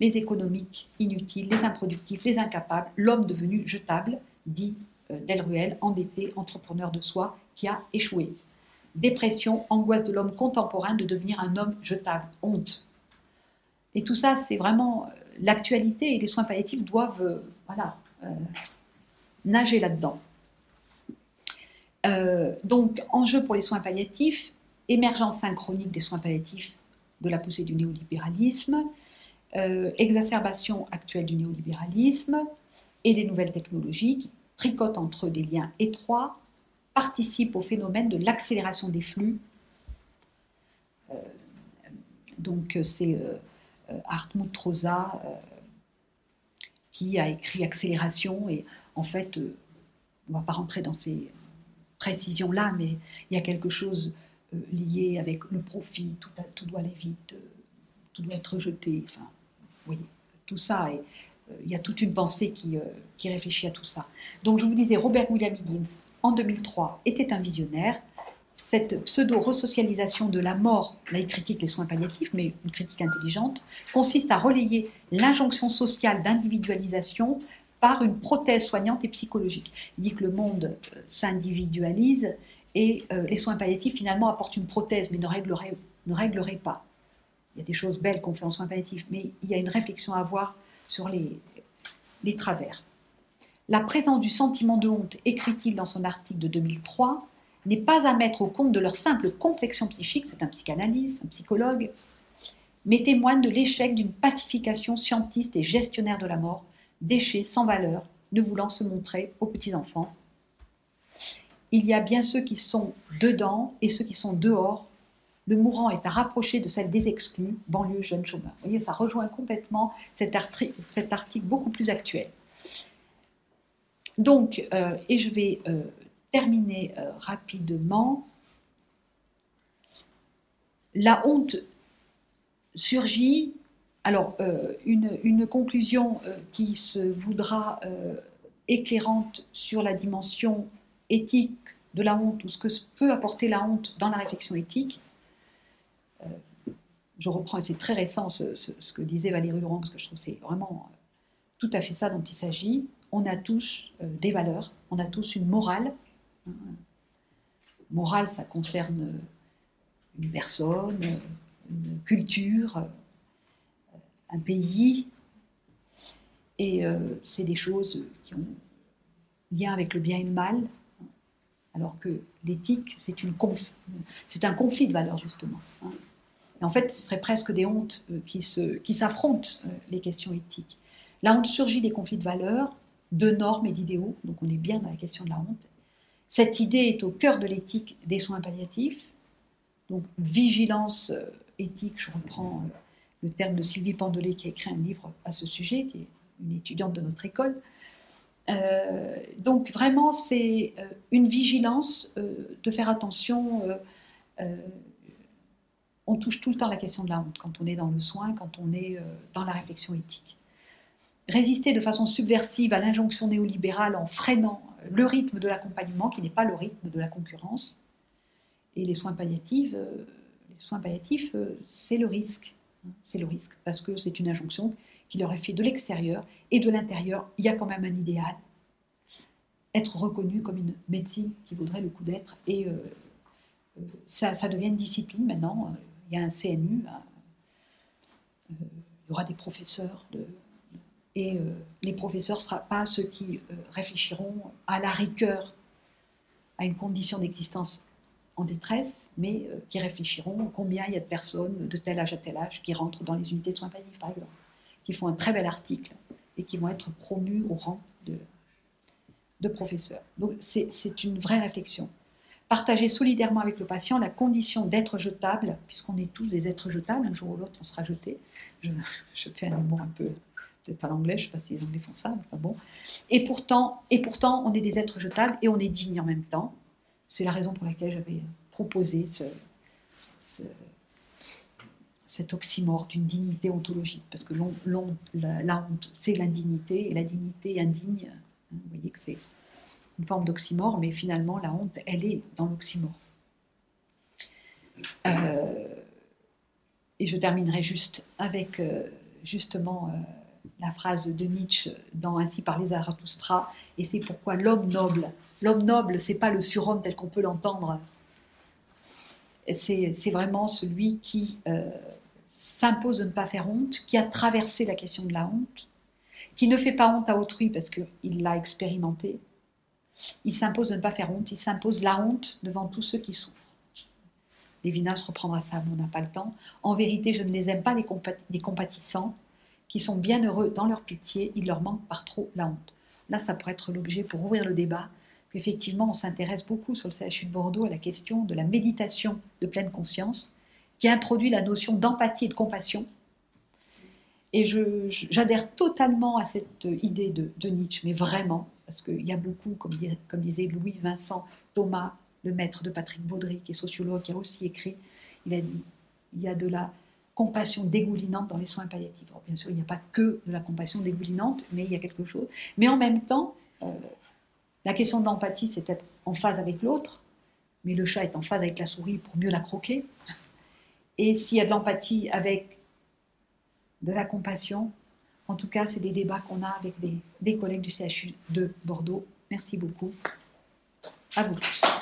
les économiques inutiles, les improductifs, les incapables, l'homme devenu jetable, dit euh, Delruel, endetté, entrepreneur de soi, qui a échoué. Dépression, angoisse de l'homme contemporain de devenir un homme jetable, honte. Et tout ça, c'est vraiment euh, l'actualité et les soins palliatifs doivent euh, nager là-dedans. Donc, enjeu pour les soins palliatifs, émergence synchronique des soins palliatifs de la poussée du néolibéralisme, euh, exacerbation actuelle du néolibéralisme et des nouvelles technologies qui tricotent entre eux des liens étroits, participent au phénomène de l'accélération des flux. Euh, donc c'est euh, Hartmut Rosa qui a écrit Accélération et en fait, on ne va pas rentrer dans ces précisions-là, mais il y a quelque chose euh, lié avec le profit, tout, doit aller vite, euh, tout doit être jeté. Enfin, vous voyez, tout ça. Et, euh, il y a toute une pensée qui, qui, réfléchit à tout ça. Donc je vous disais, Robert William Higgins, en 2003, était un visionnaire. Cette pseudo-resocialisation de la mort, là il critique les soins palliatifs, mais une critique intelligente, consiste à relayer l'injonction sociale d'individualisation par une prothèse soignante et psychologique. Il dit que le monde s'individualise et euh, les soins palliatifs, finalement, apportent une prothèse, mais ne régleraient, ne pas. Il y a des choses belles qu'on fait en soins palliatifs, mais il y a une réflexion à avoir sur les, les travers. La présence du sentiment de honte, écrit-il dans son article de 2003, n'est pas à mettre au compte de leur simple complexion psychique, c'est un psychanalyste, un psychologue, mais témoigne de l'échec d'une pacification scientiste et gestionnaire de la mort, déchet sans valeur, ne voulant se montrer aux petits-enfants il y a bien ceux qui sont dedans et ceux qui sont dehors. Le mourant est à rapprocher de celle des exclus, banlieue, jeunes chômeurs. Vous voyez, ça rejoint complètement cet, article beaucoup plus actuel. Donc, euh, et je vais euh, terminer euh, rapidement. La honte surgit. Alors, une, une, conclusion qui se voudra éclairante sur la dimension éthique de la honte ou ce que peut apporter la honte dans la réflexion éthique. Euh, je reprends, c'est très récent ce, que disait Valérie Laurent, parce que je trouve que c'est vraiment euh, tout à fait ça dont il s'agit. On a tous euh, des valeurs, on a tous une morale. Morale, ça concerne une personne, une culture, un pays. Et c'est des choses qui ont lien avec le bien et le mal, alors que l'éthique, c'est, un conflit de valeurs, justement. Hein. En fait, ce serait presque des hontes euh, qui, se, qui s'affrontent, euh, les questions éthiques. La honte surgit des conflits de valeurs, de normes et d'idéaux, donc on est bien dans la question de la honte. Cette idée est au cœur de l'éthique des soins palliatifs, donc vigilance euh, éthique, je reprends le terme de Sylvie Pandelet qui a écrit un livre à ce sujet, qui est une étudiante de notre école, euh, donc vraiment, c'est euh, une vigilance euh, de faire attention. on touche tout le temps la question de la honte quand on est dans le soin, quand on est dans la réflexion éthique. Résister de façon subversive à l'injonction néolibérale en freinant le rythme de l'accompagnement, qui n'est pas le rythme de la concurrence. Et les soins palliatifs, les soins palliatifs, c'est le risque. C'est le risque, parce que c'est une injonction qui leur est fait de l'extérieur et de l'intérieur, il y a quand même un idéal. Être reconnu comme une médecine qui vaudrait le coup d'être. Et euh, euh, ça, devient une discipline maintenant. Il y a un CNU, euh, il y aura des professeurs. Et les professeurs ne seront pas ceux qui réfléchiront à la rigueur à une condition d'existence en détresse, mais qui réfléchiront combien il y a de personnes de tel âge à tel âge qui rentrent dans les unités de soins palliatifs, qui font un très bel article et qui vont être promus au rang de, de professeurs. Donc c'est une vraie réflexion. Partager solidairement avec le patient la condition d'être jetable, puisqu'on est tous des êtres jetables, un jour ou l'autre on sera jeté. Je, fais un humour un peu peut-être à l'anglais, je ne sais pas si les Anglais font ça, mais bon. Et pourtant, et pourtant, on est des êtres jetables et on est digne en même temps. C'est la raison pour laquelle j'avais proposé ce, ce, cet oxymore d'une dignité ontologique, parce que la, honte, c'est l'indignité, et la dignité indigne, hein, vous voyez que c'est une forme d'oxymore, mais finalement, la honte, elle est dans l'oxymore. Euh, et je terminerai juste avec euh, justement euh, la phrase de Nietzsche dans Ainsi parlait Zarathustra, et c'est pourquoi l'homme noble, l'homme noble, c'est pas le surhomme tel qu'on peut l'entendre, c'est vraiment celui qui s'impose de ne pas faire honte, qui a traversé la question de la honte, qui ne fait pas honte à autrui parce qu'il l'a expérimenté. Il s'impose de ne pas faire honte, il s'impose la honte devant tous ceux qui souffrent. Lévinas reprendra ça, mais on n'a pas le temps. En vérité, je ne les aime pas, les, les compatissants, qui sont bien heureux dans leur pitié, il leur manque par trop la honte. Là, ça pourrait être l'objet pour ouvrir le débat. Effectivement, on s'intéresse beaucoup sur le CHU de Bordeaux à la question de la méditation de pleine conscience, qui introduit la notion d'empathie et de compassion. Et j'adhère totalement à cette idée de, Nietzsche, mais vraiment, parce qu'il y a beaucoup, comme, comme disait Louis Vincent Thomas, le maître de Patrick Baudry, qui est sociologue, qui a aussi écrit, il a dit, il y a de la compassion dégoulinante dans les soins palliatifs. bien sûr, il n'y a pas que de la compassion dégoulinante, mais il y a quelque chose. Mais en même temps, euh, la question de l'empathie, c'est être en phase avec l'autre, mais le chat est en phase avec la souris pour mieux la croquer. Et s'il y a de l'empathie avec de la compassion, en tout cas, c'est des débats qu'on a avec des, des collègues du CHU de Bordeaux. Merci beaucoup. À vous tous.